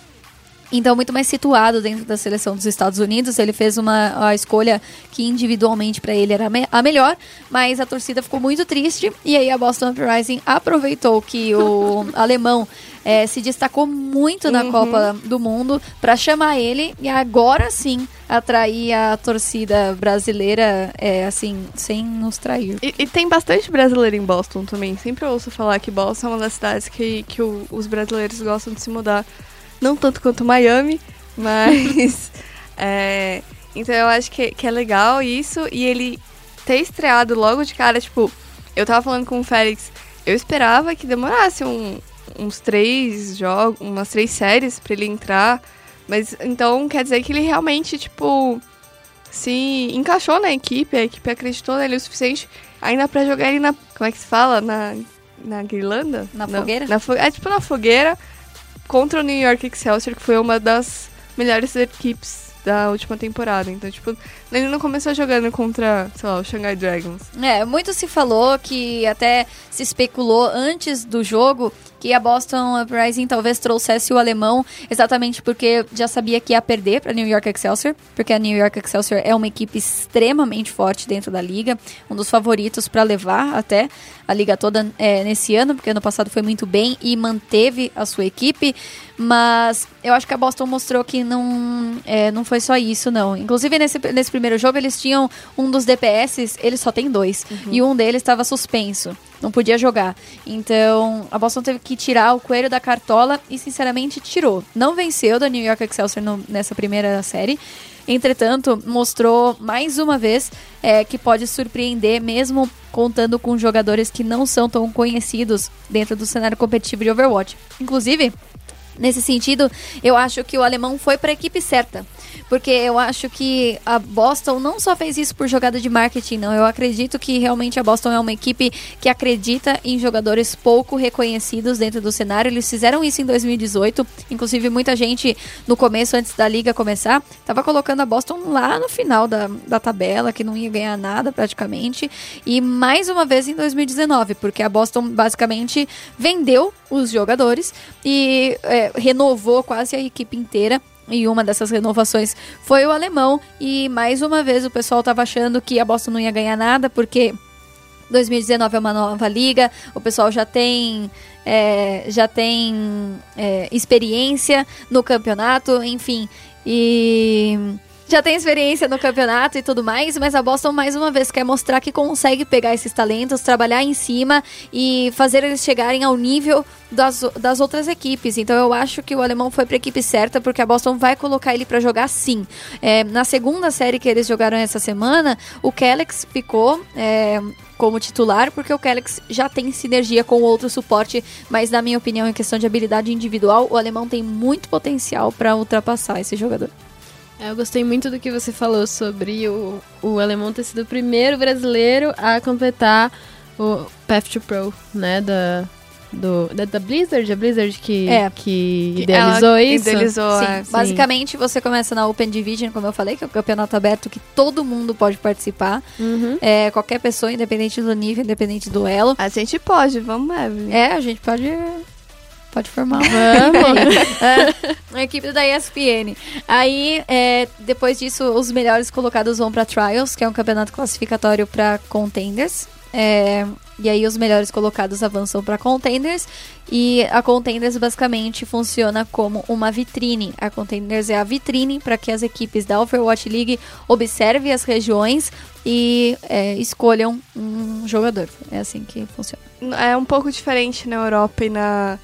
Então, muito mais situado dentro da seleção dos Estados Unidos. Ele fez uma a escolha que individualmente para ele era a me- a melhor, mas a torcida ficou muito triste. E aí a Boston Uprising aproveitou que o [laughs] alemão eh, se destacou muito na Copa do Mundo para chamar ele e agora sim atrair a torcida brasileira, eh, assim, sem nos trair. E, e tem bastante brasileiro em Boston também. Sempre ouço falar que Boston é uma das cidades que, que o- os brasileiros gostam de se mudar. Não tanto quanto Miami, mas. [laughs] é, então eu acho que, que é legal isso. E ele ter estreado logo de cara, tipo, eu tava falando com o Félix, eu esperava que demorasse um- uns três jogos, umas três séries pra ele entrar. Mas então quer dizer que ele realmente, tipo, se encaixou na equipe, a equipe acreditou nele o suficiente ainda pra jogar ele na. Como é que se fala? Na, na guirlanda? Na Não, fogueira? Na fo é tipo na fogueira contra o New York Excelsior, que foi uma das melhores equipes da última temporada. Então, tipo, ele não começou jogando contra, sei lá, o Shanghai Dragons. É, muito se falou que até se especulou antes do jogo que a Boston Uprising talvez trouxesse o alemão exatamente porque já sabia que ia perder para New York Excelsior, porque a New York Excelsior é uma equipe extremamente forte dentro da liga, um dos favoritos para levar até a liga toda é, nesse ano, porque ano passado foi muito bem e manteve a sua equipe, mas eu acho que a Boston mostrou que não, é, não foi só isso, não. Inclusive, nesse, nesse primeiro jogo, eles tinham um dos DPS, eles só tem dois, e um deles estava suspenso. Não podia jogar. Então, a Boston teve que tirar o coelho da cartola e, sinceramente, tirou. Não venceu da New York Excelsior no- nessa primeira série. Entretanto, mostrou mais uma vez é, que pode surpreender, mesmo contando com jogadores que não são tão conhecidos dentro do cenário competitivo de Overwatch. Inclusive, Nesse sentido, eu acho que o alemão foi para a equipe certa. Porque eu acho que a Boston não só fez isso por jogada de marketing, não. Eu acredito que realmente a Boston é uma equipe que acredita em jogadores pouco reconhecidos dentro do cenário. Eles fizeram isso em 2018. Inclusive, muita gente, no começo, antes da liga começar, estava colocando a Boston lá no final da, da tabela, que não ia ganhar nada praticamente. E mais uma vez em 2019, porque a Boston basicamente vendeu os jogadores e é, renovou quase a equipe inteira. E uma dessas renovações foi o alemão. E mais uma vez o pessoal tava achando que a Boston não ia ganhar nada, porque 2019 é uma nova liga, o pessoal já tem. é, já tem é, experiência no campeonato, enfim. e já tem experiência no campeonato e tudo mais, mas a Boston mais uma vez quer mostrar que consegue pegar esses talentos, trabalhar em cima e fazer eles chegarem ao nível das, das outras equipes. Então eu acho que o alemão foi para a equipe certa, porque a Boston vai colocar ele para jogar sim. É, na segunda série que eles jogaram essa semana, o Kellex ficou. É, como titular, porque o Kellex já tem sinergia com outro suporte, mas na minha opinião, em questão de habilidade individual, o alemão tem muito potencial para ultrapassar esse jogador. Eu gostei muito do que você falou sobre o, o alemão ter sido o primeiro brasileiro a completar o Path to Pro, né, da, do, da, da Blizzard, a Blizzard que, É. que idealizou Ela isso. Idealizou, Sim, é. basicamente você começa na Open Division, como eu falei, que é o campeonato aberto que todo mundo pode participar. Uhum. É, qualquer pessoa, independente do nível, independente do elo. A gente pode, vamos, Evelyn. É, a gente pode. Pode formar uma, Vamos. uma [laughs] equipe da ESPN. Aí, é, depois disso, os melhores colocados vão para Trials, que é um campeonato classificatório para contenders. É, e aí, os melhores colocados avançam para contenders. E a contenders basicamente funciona como uma vitrine. A contenders é a vitrine para que as equipes da Overwatch League observem as regiões e é, escolham um jogador. É assim que funciona. É um pouco diferente na Europa e na,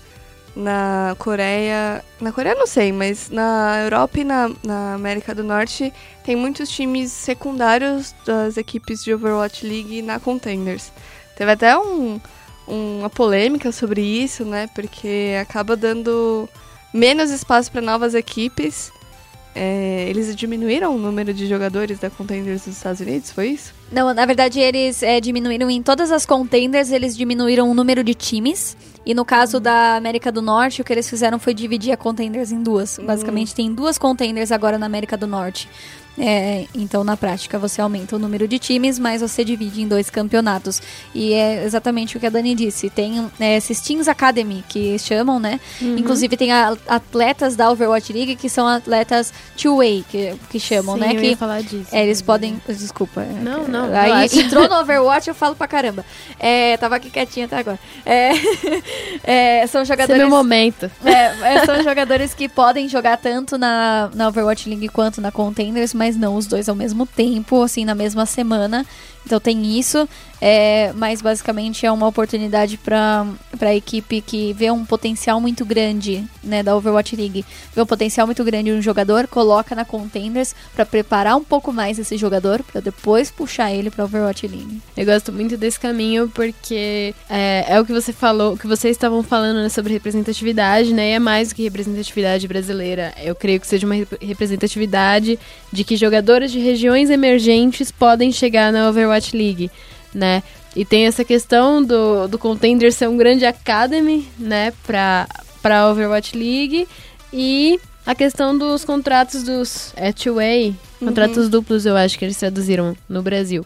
na Coreia. Na Coreia não sei, mas na Europa e na, na América do Norte tem muitos times secundários das equipes de Overwatch League na Contenders. Teve até um, uma polêmica sobre isso, né? Porque acaba dando menos espaço para novas equipes. É, eles diminuíram o número de jogadores da Contenders dos Estados Unidos, foi isso? Não, na verdade, eles é, diminuíram em todas as contenders, eles diminuíram o número de times. E no caso da América do Norte, o que eles fizeram foi dividir a contenders em duas. Basicamente, tem duas contenders agora na América do Norte. É, então, na prática, você aumenta o número de times, mas você divide em dois campeonatos. E é exatamente o que a Dani disse. Tem é, esses Teams Academy, que chamam, né? Inclusive, tem a- atletas da Overwatch League, que são atletas two-way, que, que chamam, Sim, né? eu Que ia falar disso. é, eles podem. Desculpa. é, Não, não, Aí entrou no Overwatch, eu falo pra caramba. É, tava aqui quietinha até agora. É, [laughs] é, são Esse é jogadores. meu momento. São jogadores que podem jogar tanto na, na Overwatch League quanto na Contenders, mas não os dois ao mesmo tempo, assim, na mesma semana. Então tem isso, é, mas basicamente é uma oportunidade para a equipe que vê um potencial muito grande né, da Overwatch League. Vê um potencial muito grande em um jogador, coloca na Contenders para preparar um pouco mais esse jogador, para depois puxar ele para Overwatch League. Eu gosto muito desse caminho porque é, é o que você falou, o que vocês estavam falando né, sobre representatividade, né? E é mais do que representatividade brasileira. Eu creio que seja uma rep- representatividade de que jogadores de regiões emergentes podem chegar na Overwatch League, né? E tem essa questão do, do contender ser um grande academy, né, pra, pra Overwatch League. E a questão dos contratos dos é, two-way, contratos duplos, eu acho que eles traduziram no Brasil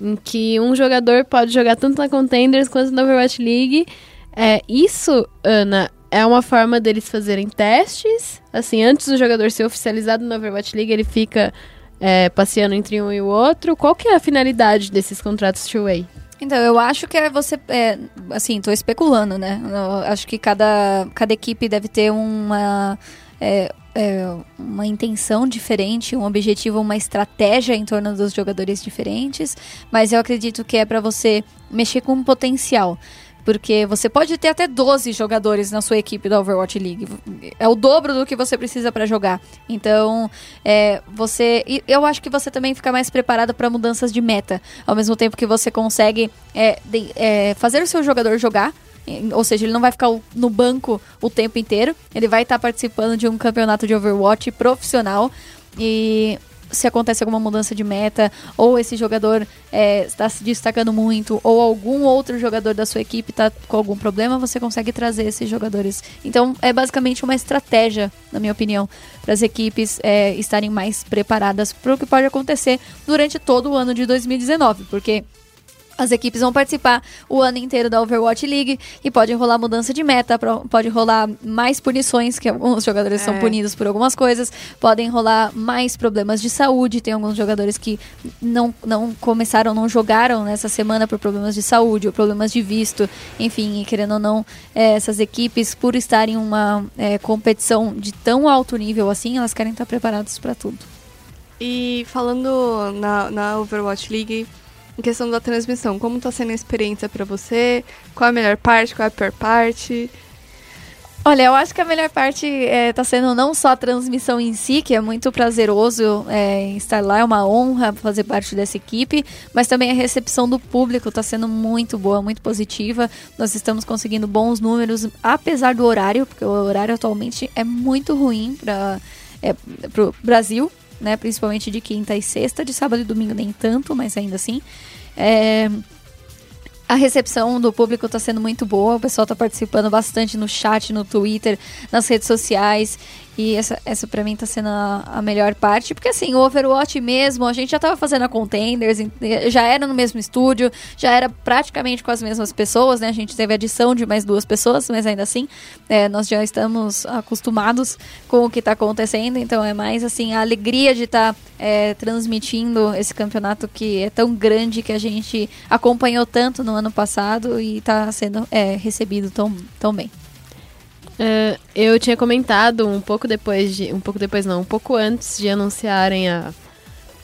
em que um jogador pode jogar tanto na Contenders quanto na Overwatch League. É, isso, Ana, é uma forma deles fazerem testes. Assim, antes do jogador ser oficializado na Overwatch League, ele fica é, passeando entre um e o outro. Qual que é a finalidade desses contratos two-way? Então, eu acho que é você. É, assim, tô especulando, né? Eu acho que cada, cada equipe deve ter uma. é, é, uma intenção diferente, um objetivo, uma estratégia em torno dos jogadores diferentes, mas eu acredito que é para você mexer com um potencial. Porque você pode ter até 12 jogadores na sua equipe da Overwatch League. É o dobro do que você precisa para jogar. Então, é, você. Eu acho que você também fica mais preparado para mudanças de meta. Ao mesmo tempo que você consegue é, de- é, fazer o seu jogador jogar. Ou seja, ele não vai ficar no banco o tempo inteiro. Ele vai estar participando de um campeonato de Overwatch profissional. E se acontece alguma mudança de meta, ou esse jogador é, está se destacando muito, ou algum outro jogador da sua equipe está com algum problema, você consegue trazer esses jogadores. Então é basicamente uma estratégia, na minha opinião, para as equipes é, estarem mais preparadas para o que pode acontecer durante todo o ano de 2019, porque As equipes vão participar o ano inteiro da Overwatch League e pode rolar mudança de meta, pode rolar mais punições, que alguns jogadores são É. punidos por algumas coisas, podem rolar mais problemas de saúde. Tem alguns jogadores que não, não começaram, não jogaram nessa semana por problemas de saúde ou problemas de visto. Enfim, querendo ou não, eh, essas equipes, por estarem em uma eh, competição de tão alto nível assim, elas querem estar preparadas para tudo. E falando na, na Overwatch League, em questão da transmissão, como tá sendo a experiência pra você? Qual é a melhor parte, qual é a pior parte? Olha, eu acho que a melhor parte está sendo não só a transmissão em si, que é muito prazeroso é, estar lá, é uma honra fazer parte dessa equipe, mas também a recepção do público está sendo muito boa, muito positiva. Nós estamos conseguindo bons números, apesar do horário, porque o horário atualmente é muito ruim para é, o Brasil, né? Principalmente de quinta e sexta, de sábado e domingo nem tanto, mas ainda assim. É, a recepção do público está sendo muito boa, o pessoal está participando bastante no chat, no Twitter, nas redes sociais. E essa, essa pra mim tá sendo a, a melhor parte. Porque assim, o Overwatch mesmo, a gente já tava fazendo a Contenders, já era no mesmo estúdio, já era praticamente com as mesmas pessoas, né? A gente teve adição de mais duas pessoas, mas ainda assim, é, nós já estamos acostumados com o que tá acontecendo. Então é mais assim, a alegria de estar transmitindo esse campeonato que é tão grande que a gente acompanhou tanto no ano passado e tá sendo é, recebido tão, tão bem. É, eu tinha comentado um pouco depois de. Um pouco depois não, um pouco antes de anunciarem a.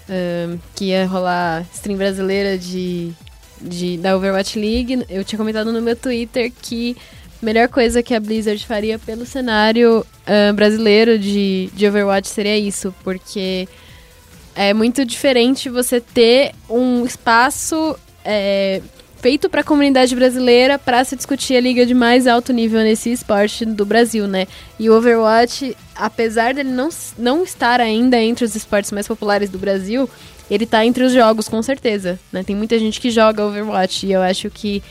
é, que ia rolar stream brasileira de, de, da Overwatch League. Eu tinha comentado no meu Twitter que a melhor coisa que a Blizzard faria pelo cenário é, brasileiro de, de Overwatch seria isso, porque é muito diferente você ter um espaço é, feito para a comunidade brasileira para se discutir a liga de mais alto nível nesse esporte do Brasil, né? E o Overwatch, apesar dele não, não estar ainda entre os esportes mais populares do Brasil, ele tá entre os jogos, com certeza, né? Tem muita gente que joga Overwatch e eu acho que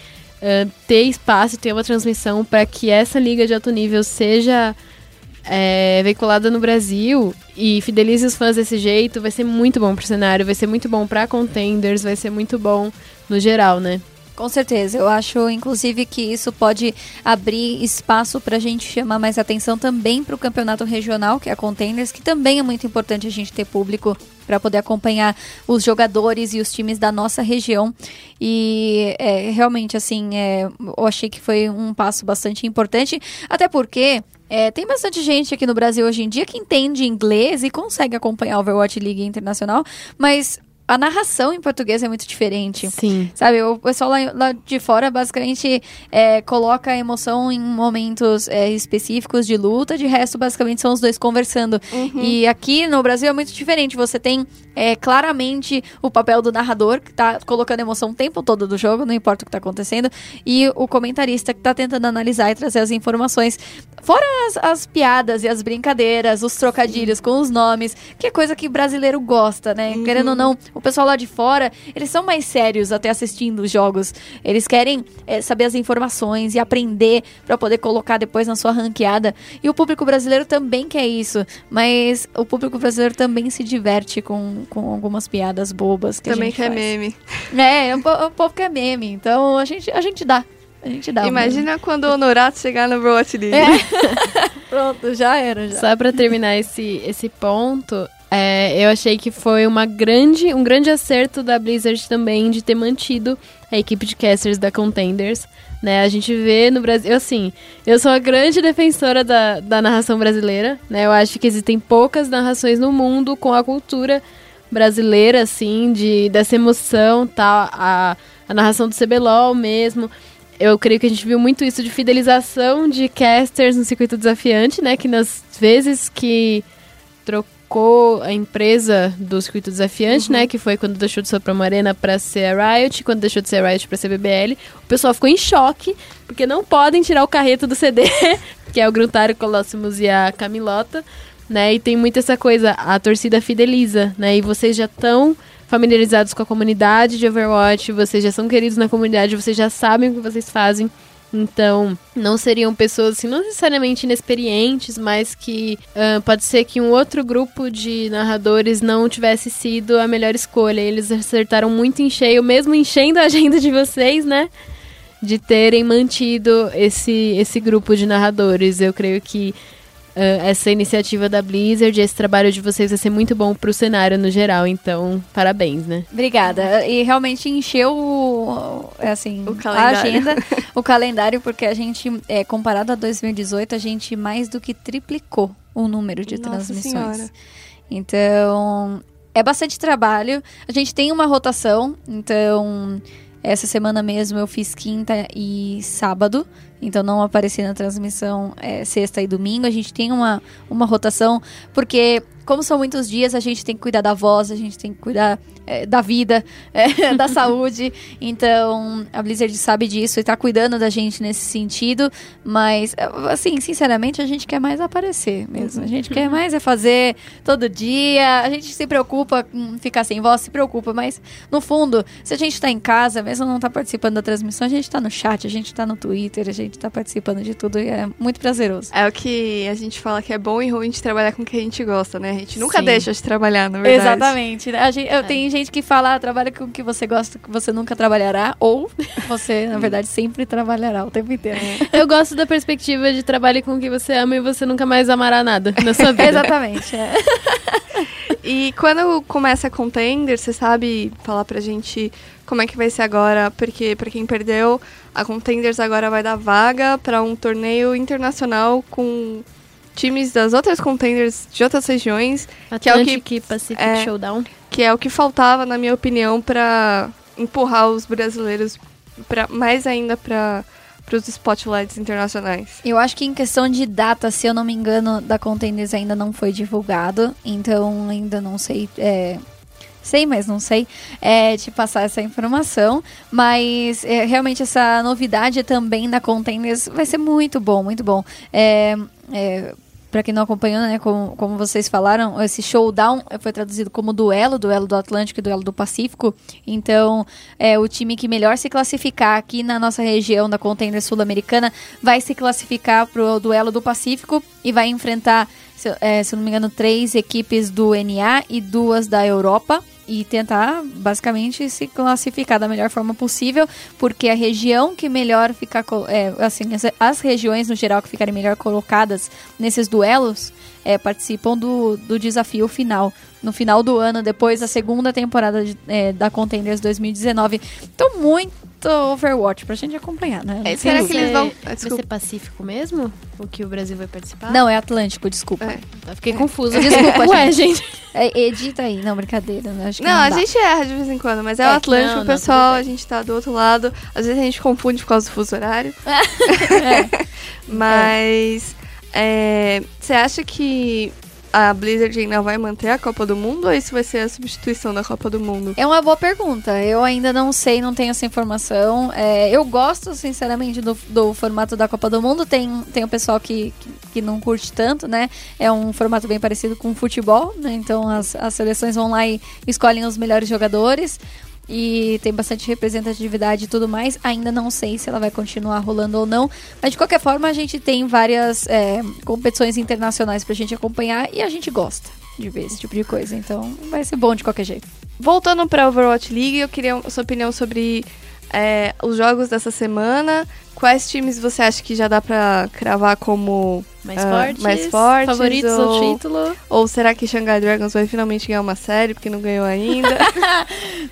ah, ter espaço, ter uma transmissão para que essa liga de alto nível seja é, veiculada no Brasil e fidelize os fãs desse jeito, vai ser muito bom pro cenário, vai ser muito bom pra contenders, vai ser muito bom no geral, né? Com certeza, eu acho inclusive que isso pode abrir espaço para a gente chamar mais atenção também para o campeonato regional, que é a Contenders, que também é muito importante a gente ter público para poder acompanhar os jogadores e os times da nossa região. E é, realmente, assim, é, eu achei que foi um passo bastante importante, até porque. é, tem bastante gente aqui no Brasil hoje em dia que entende inglês e consegue acompanhar a Overwatch League Internacional, mas a narração em português é muito diferente. Sim. Sabe, o pessoal lá, lá de fora basicamente é, coloca a emoção em momentos é, específicos de luta, de resto, basicamente, são os dois conversando. E aqui no Brasil é muito diferente. Você tem é, claramente o papel do narrador, que tá colocando emoção o tempo todo do jogo, não importa o que tá acontecendo, e o comentarista que tá tentando analisar e trazer as informações. Fora as, as piadas e as brincadeiras, os trocadilhos com os nomes, que é coisa que brasileiro gosta, né? Querendo ou não, o pessoal lá de fora, eles são mais sérios até assistindo os jogos. Eles querem é, saber as informações e aprender pra poder colocar depois na sua ranqueada. E o público brasileiro também quer isso, mas o público brasileiro também se diverte com, com algumas piadas bobas que a Também gente que é faz. meme. É, o, o povo quer meme, então a gente, a gente dá. A gente dá. Imagina quando o Honorato chegar no League. É. [laughs] Pronto, já era, já. Só pra terminar esse, esse ponto, é, eu achei que foi uma grande, um grande acerto da Blizzard também de ter mantido a equipe de casters da Contenders. Né, a gente vê no Brasil, assim, eu sou a grande defensora da, da narração brasileira, né? Eu acho que existem poucas narrações no mundo com a cultura brasileira, assim, de, dessa emoção, tal, a, a narração do CBLOL mesmo. Eu creio que a gente viu muito isso de fidelização de casters no circuito desafiante, né? Que nas vezes que trocou a empresa do circuito desafiante, né? Que foi quando deixou de ser Promo Arena pra ser a Riot, quando deixou de ser a Riot pra ser BBL. O pessoal ficou em choque, porque não podem tirar o carreto do CD, [laughs] que é o Gruntário Colossus e a Camilota, né? E tem muito essa coisa, a torcida fideliza, né? E vocês já estão familiarizados com a comunidade de Overwatch, vocês já são queridos na comunidade, vocês já sabem o que vocês fazem. Então, não seriam pessoas, assim, não necessariamente inexperientes, mas que ah, pode ser que um outro grupo de narradores não tivesse sido a melhor escolha. Eles acertaram muito em cheio, mesmo enchendo a agenda de vocês, né? De terem mantido esse, esse grupo de narradores. Eu creio que essa iniciativa da Blizzard, esse trabalho de vocês vai ser muito bom pro cenário no geral. Então, parabéns, né? Obrigada. E realmente encheu o, é assim, O a calendário. agenda, [laughs] o calendário, porque a gente, é, comparado a 2018, a gente mais do que triplicou o número de Nossa transmissões. Senhora. Então, é bastante trabalho. A gente tem uma rotação, então essa semana mesmo eu fiz quinta e sábado, então não apareci na transmissão é, sexta e domingo. A gente tem uma, uma rotação, porque como são muitos dias, a gente tem que cuidar da voz, a gente tem que cuidar é, da vida, é, [laughs] da [laughs] saúde. Então, a Blizzard sabe disso e tá cuidando da gente nesse sentido. Mas, assim, sinceramente, a gente quer mais aparecer mesmo. A gente quer mais é fazer todo dia. A gente se preocupa com ficar sem voz, se preocupa. Mas, no fundo, se a gente tá em casa, mesmo não tá participando da transmissão, a gente tá no chat, a gente tá no Twitter, a gente tá participando de tudo e é muito prazeroso. É o que a gente fala que é bom e ruim de trabalhar com o que a gente gosta, né? A gente nunca Sim. deixa de trabalhar, na verdade. Exatamente. né? A gente, eu, Tem gente que fala, ah, trabalha com o que você gosta, que você nunca trabalhará, ou [laughs] você, na verdade, sempre trabalhará o tempo inteiro. Eu gosto da perspectiva de trabalhe com o que você ama e você nunca mais amará nada na sua vida. [laughs] Exatamente. é. [laughs] E quando começa a contender, você sabe falar pra gente como é que vai ser agora? Porque pra quem perdeu, a Contenders agora vai dar vaga pra um torneio internacional com times das outras Contenders de outras regiões, que é o que Atlantic Pacific é. Showdown. que é o que faltava, na minha opinião, pra empurrar os brasileiros pra, mais ainda para os spotlights internacionais. Eu acho que em questão de data, se eu não me engano, da Contenders ainda não foi divulgado. Então ainda não sei. é, Sei, mas não sei é, te passar essa informação. Mas é, realmente essa novidade também da Contenders vai ser muito bom, muito bom. É, Pra quem não acompanhou, né, como, como vocês falaram, esse showdown foi traduzido como duelo, duelo do Atlântico e duelo do Pacífico. Então, é, o time que melhor se classificar aqui na nossa região da contender sul-americana vai se classificar pro duelo do Pacífico e vai enfrentar, se, é, se não me engano, três equipes do NA e duas da Europa. E tentar, basicamente, se classificar da melhor forma possível, porque a região que melhor ficar. É, assim, as, as regiões no geral que ficarem melhor colocadas nesses duelos é, participam do, do desafio final. No final do ano, depois da segunda temporada de- é, da Contenders 2019. Então, muito Overwatch pra gente acompanhar, né? É, será que eles vão- Vai ser. Pacífico mesmo? O que o Brasil vai participar? Não, é Atlântico, desculpa. É. Tá, Fiquei confusa. [laughs] Desculpa, Ué, gente. É, [laughs] edita aí. Não, brincadeira. né? Acho que Não, a dá. gente erra de vez em quando, mas é, É, o Atlântico, não, o não, pessoal, a gente tá do outro lado. Às vezes a gente confunde por causa do fuso horário. [laughs] Mas é, você acha que a Blizzard ainda vai manter a Copa do Mundo ou isso vai ser a substituição da Copa do Mundo? É uma boa pergunta. Eu ainda não sei, não tenho essa informação. É, eu gosto, sinceramente, do, do formato da Copa do Mundo. Tem, tem o pessoal que, que, que não curte tanto, né? É um formato bem parecido com o futebol, né? Então as, as seleções vão lá e escolhem os melhores jogadores. E tem bastante representatividade e tudo mais. Ainda não sei se ela vai continuar rolando ou não. Mas de qualquer forma, a gente tem várias é, competições internacionais pra gente acompanhar e a gente gosta de ver esse tipo de coisa. Então vai ser bom de qualquer jeito. Voltando pra Overwatch League, eu queria a sua opinião sobre é, os jogos dessa semana. Quais times você acha que já dá pra cravar como. Mais Ah, fortes. mais fortes Favoritos ou- ao título. Ou será que Shanghai Dragons vai finalmente ganhar uma série porque não ganhou ainda? [laughs]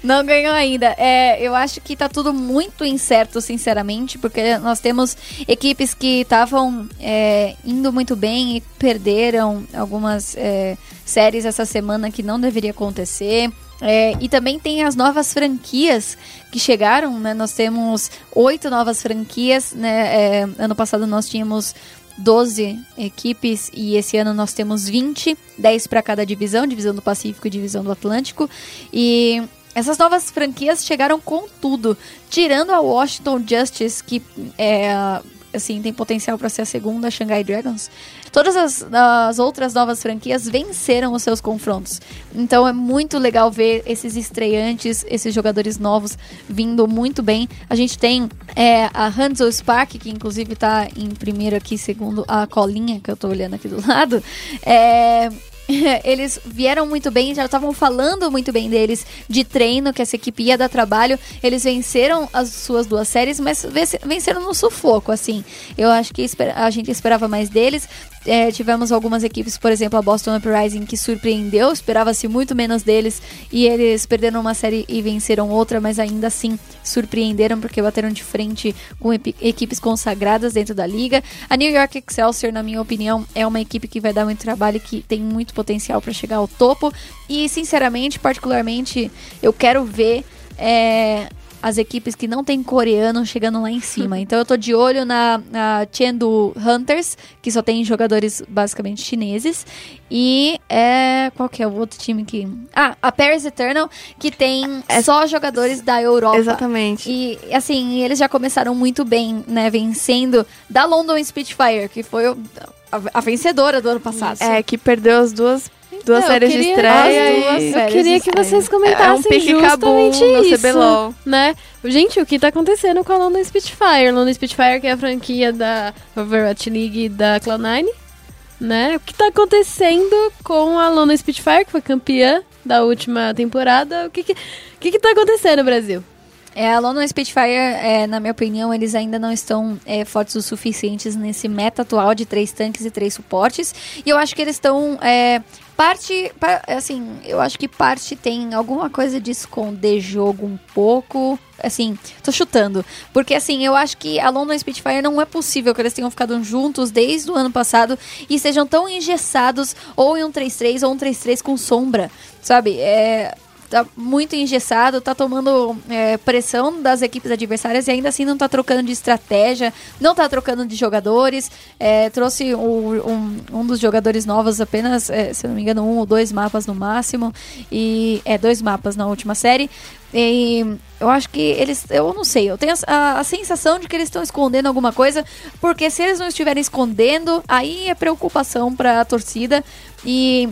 Não ganhou ainda. É, eu acho que tá tudo muito incerto, sinceramente, porque nós temos equipes que estavam é, indo muito bem e perderam algumas é, séries essa semana que não deveria acontecer. É, e também tem as novas franquias que chegaram, né? Nós temos oito novas franquias, né? É, ano passado nós tínhamos 12 equipes e esse ano nós temos 20, 10 para cada divisão, divisão do Pacífico e divisão do Atlântico. E essas novas franquias chegaram com tudo, tirando a Washington Justice, que é, assim, tem potencial para ser a segunda Shanghai Dragons. Todas as, as outras novas franquias venceram os seus confrontos. Então é muito legal ver esses estreantes, esses jogadores novos vindo muito bem. A gente tem é, a Hanzo Spark, que inclusive tá em primeiro aqui, segundo a colinha que eu tô olhando aqui do [laughs] lado. É, [laughs] eles vieram muito bem, já estavam falando muito bem deles de treino, que essa equipe ia dar trabalho. Eles venceram as suas duas séries, mas venceram no sufoco, assim. Eu acho que a gente esperava mais deles. É, tivemos algumas equipes, por exemplo, a Boston Uprising, que surpreendeu, esperava-se muito menos deles, e eles perderam uma série e venceram outra, mas ainda assim surpreenderam, porque bateram de frente com equipes consagradas dentro da liga. A New York Excelsior, na minha opinião, é uma equipe que vai dar muito trabalho, que tem muito potencial para chegar ao topo, e sinceramente, particularmente, eu quero ver. É, as equipes que não tem coreano chegando lá em cima. [laughs] Então eu tô de olho na, na Chengdu Hunters, que só tem jogadores basicamente chineses. E é. Qual que é o outro time que. Ah, a Paris Eternal, que tem é só jogadores da Europa. Exatamente. E assim, eles já começaram muito bem, né? Vencendo da London Spitfire, que foi a, a vencedora do ano passado. É, que perdeu as duas duas séries queria, de estreia. Duas eu queria que vocês comentassem é um justamente isso, CBLOL. né? Gente, o que tá acontecendo com a London Spitfire? London Spitfire que é a franquia da Overwatch League da Cloud9, né? O que tá acontecendo com a London Spitfire, que foi campeã da última temporada? O que que, o que, que tá acontecendo no Brasil? É, a London Spitfire, é, na minha opinião, eles ainda não estão é, fortes o suficientes nesse meta atual de três tanques e três suportes. E eu acho que eles estão. É, parte. Assim, eu acho que parte tem alguma coisa de esconder jogo um pouco. Assim, tô chutando. Porque, assim, eu acho que a London Spitfire não é possível que eles tenham ficado juntos desde o ano passado e sejam tão engessados ou em um 3-3 ou um 3-3 com sombra. Sabe? É tá muito engessado, tá tomando é, pressão das equipes adversárias e ainda assim não tá trocando de estratégia, não tá trocando de jogadores. É, trouxe um, um, um, dos jogadores novos apenas, é, se não me engano, um ou dois mapas no máximo. E é dois mapas na última série. E eu acho que eles. Eu não sei, eu tenho a, a sensação de que eles estão escondendo alguma coisa, porque se eles não estiverem escondendo, aí é preocupação para a torcida. E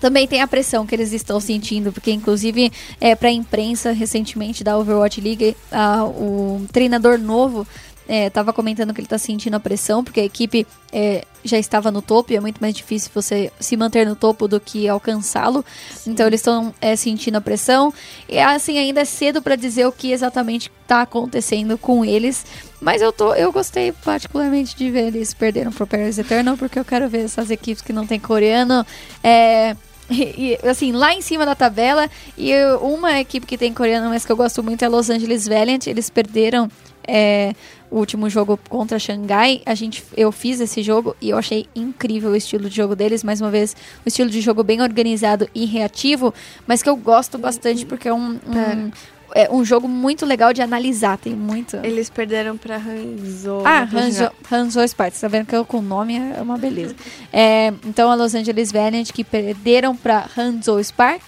também tem a pressão que eles estão sentindo, porque inclusive é, para a imprensa recentemente da Overwatch League, a, o treinador novo estava é, comentando que ele está sentindo a pressão, porque a equipe é, já estava no topo e é muito mais difícil você se manter no topo do que alcançá-lo. Então eles estão é, sentindo a pressão. E assim, ainda é cedo para dizer o que exatamente está acontecendo com eles. Mas eu, tô, eu gostei particularmente de ver eles perderam pro Paris Eternal, porque eu quero ver essas equipes que não tem coreano. É, e, assim, lá em cima da tabela. E uma equipe que tem coreano, mas que eu gosto muito é Los Angeles Valiant. Eles perderam é, o último jogo contra Xangai. A gente, eu fiz esse jogo e eu achei incrível o estilo de jogo deles. Mais uma vez, um estilo de jogo bem organizado e reativo, mas que eu gosto bastante porque é um, um, é um jogo muito legal de analisar, tem muito. Eles perderam pra Hanzo. Ah, Hanzo, Hanzo Sparks, tá vendo que eu com o nome é uma beleza. É, então a Los Angeles Valiant que perderam pra Hanzo Spark.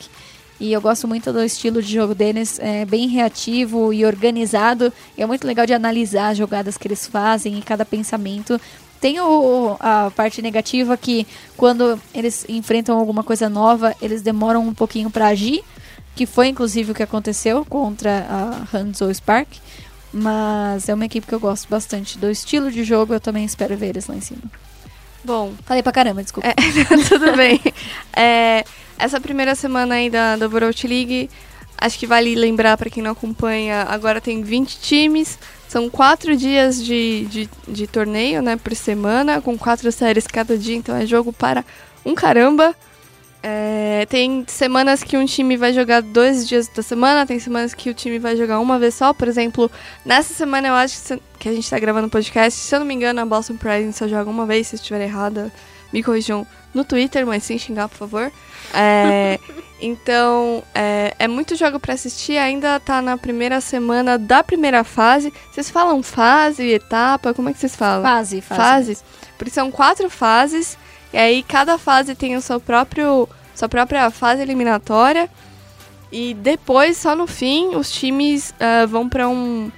E eu gosto muito do estilo de jogo deles, é bem reativo e organizado. E é muito legal de analisar as jogadas que eles fazem e cada pensamento. Tem o, a parte negativa que quando eles enfrentam alguma coisa nova, eles demoram um pouquinho para agir que foi inclusive o que aconteceu contra a Hanzo Spark. Mas é uma equipe que eu gosto bastante do estilo de jogo, eu também espero ver eles lá em cima. Bom. Falei pra caramba, desculpa. É, [laughs] tudo bem. É, essa primeira semana aí da, da World League, acho que vale lembrar para quem não acompanha, agora tem 20 times, são quatro dias de, de, de torneio, né, por semana, com quatro séries cada dia, então é jogo para um caramba. É, tem semanas que um time vai jogar dois dias da semana, tem semanas que o time vai jogar uma vez só. Por exemplo, nessa semana eu acho que, que a gente tá gravando o podcast, se eu não me engano, a Boston Pride só joga uma vez, se eu estiver errada, me corrijam no Twitter, mas sem xingar, por favor. É, [laughs] então, é, é, muito jogo para assistir, ainda tá na primeira semana da primeira fase. Vocês falam fase, etapa, como é que vocês falam? Fase, fase. Fase. Porque são quatro fases. E aí cada fase tem o seu próprio sua própria fase eliminatória. E depois, só no fim, os times uh, vão para um,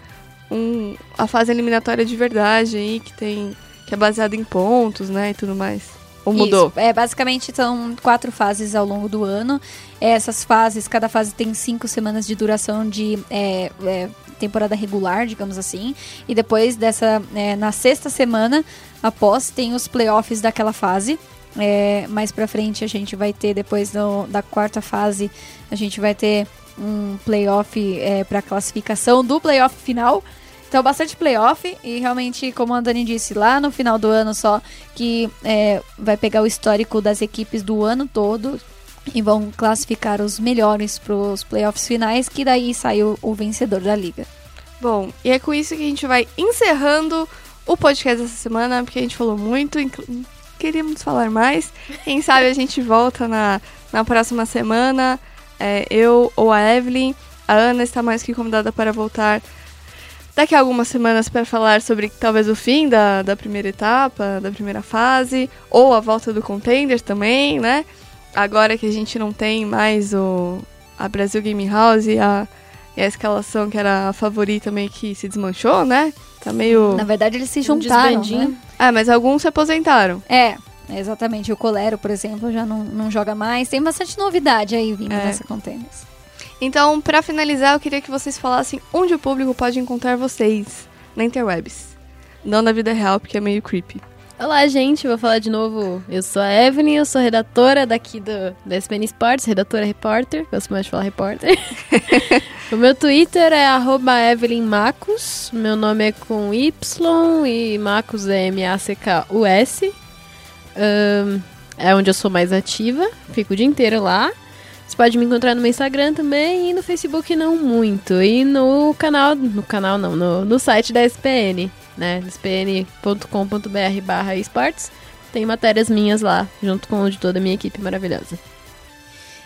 um. a fase eliminatória de verdade aí, que tem. que é baseada em pontos, né? E tudo mais. Ou mudou? Isso. É, basicamente são quatro fases ao longo do ano. Essas fases, cada fase tem cinco semanas de duração de é, é, temporada regular, digamos assim. E depois dessa, é, na sexta semana, após, tem os playoffs daquela fase. É, mais pra frente a gente vai ter, depois do- da quarta fase, a gente vai ter um playoff é, para classificação do playoff final. Então, bastante playoff e realmente, como a Dani disse, lá no final do ano só, que é, vai pegar o histórico das equipes do ano todo e vão classificar os melhores para os playoffs finais, que daí sai o, o vencedor da liga. Bom, e é com isso que a gente vai encerrando o podcast dessa semana, porque a gente falou muito, queríamos falar mais. Quem sabe a gente volta na, na próxima semana. É, eu ou a Evelyn. A Ana está mais que convidada para voltar daqui a algumas semanas para falar sobre talvez o fim da, da primeira etapa, da primeira fase, ou a volta do contender também, né? Agora que a gente não tem mais o, a Brasil Game House e a, e a escalação que era a favorita meio que se desmanchou, né? Tá meio. Na verdade, eles se Um juntaram. desbandinho. né? Ah, mas alguns se aposentaram. É, exatamente. O Colero, por exemplo, já não, não joga mais. Tem bastante novidade aí vindo É. nessa. Então, pra finalizar, eu queria que vocês falassem onde o público pode encontrar vocês na interwebs. Não na vida real, porque é meio creepy. Olá, gente, vou falar de novo. Eu sou a Evelyn, eu sou redatora daqui do, da SPN Sports, redatora repórter, gosto mais de falar repórter. [laughs] o meu Twitter é arroba meu nome é com Y e Macos é M-A-C-K-U-S. Ahn, é onde eu sou mais ativa, fico o dia inteiro lá. Você pode me encontrar no meu Instagram também e no Facebook não muito. E no canal, no canal não, no, no site da SPN, né? spn.com.br barra esportes. Tem matérias minhas lá, junto com de toda a minha equipe maravilhosa.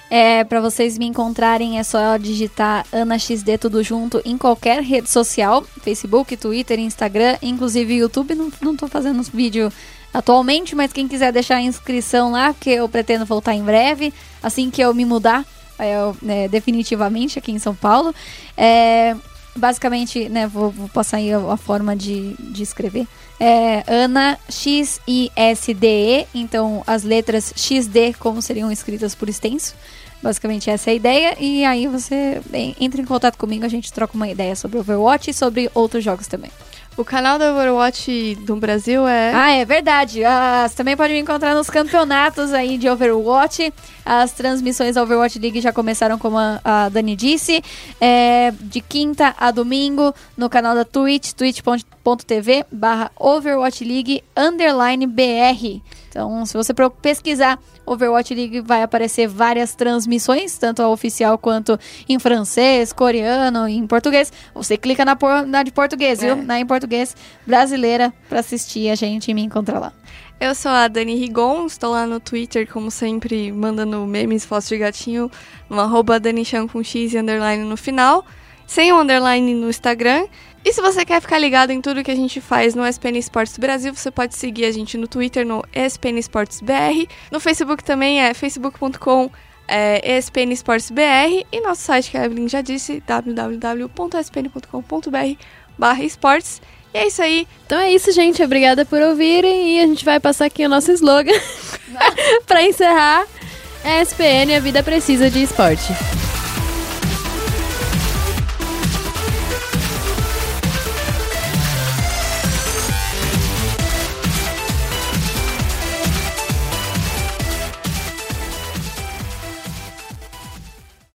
É, para vocês me encontrarem é só digitar AnaXD tudo junto em qualquer rede social, Facebook, Twitter, Instagram, inclusive YouTube. Não, não tô fazendo os vídeos atualmente, mas quem quiser deixar a inscrição lá, porque eu pretendo voltar em breve, assim que eu me mudar é, né, definitivamente aqui em São Paulo. É, basicamente, né, vou, vou passar aí a, a forma de, de escrever. É Ana X-I-S-D-E, então as letras XD como seriam escritas por extenso. Basicamente essa é a ideia. E aí você bem, entra em contato comigo, a gente troca uma ideia sobre Overwatch e sobre outros jogos também. O canal da Overwatch do Brasil é. Ah, é verdade. Ah, você também pode me encontrar nos campeonatos aí de Overwatch. As transmissões da Overwatch League já começaram, como a, a Dani disse, é, de quinta a domingo no canal da Twitch, twitch.tv barra Overwatch League underline BR. Então, se você pesquisar Overwatch League, vai aparecer várias transmissões, tanto a oficial quanto em francês, coreano e em português. Você clica na, por- na de português, É. viu? Na em português brasileira pra assistir a gente e me encontrar lá. Eu sou a Dani Rigon, estou lá no Twitter, como sempre, mandando memes, fotos de gatinho, no arroba DaniChan com X e underline no final, sem o underline no Instagram. E se você quer ficar ligado em tudo que a gente faz no SPN Esportes Brasil, você pode seguir a gente no Twitter, no ESPN Esportes BR. No Facebook também é facebook.com é, ESPN Esportes BR. E nosso site, que a Evelyn já disse, www.espn.com.br barra esportes. E é isso aí. Então é isso, gente. Obrigada por ouvirem. E a gente vai passar aqui o nosso slogan [laughs] pra encerrar. SPN, a vida precisa de esporte.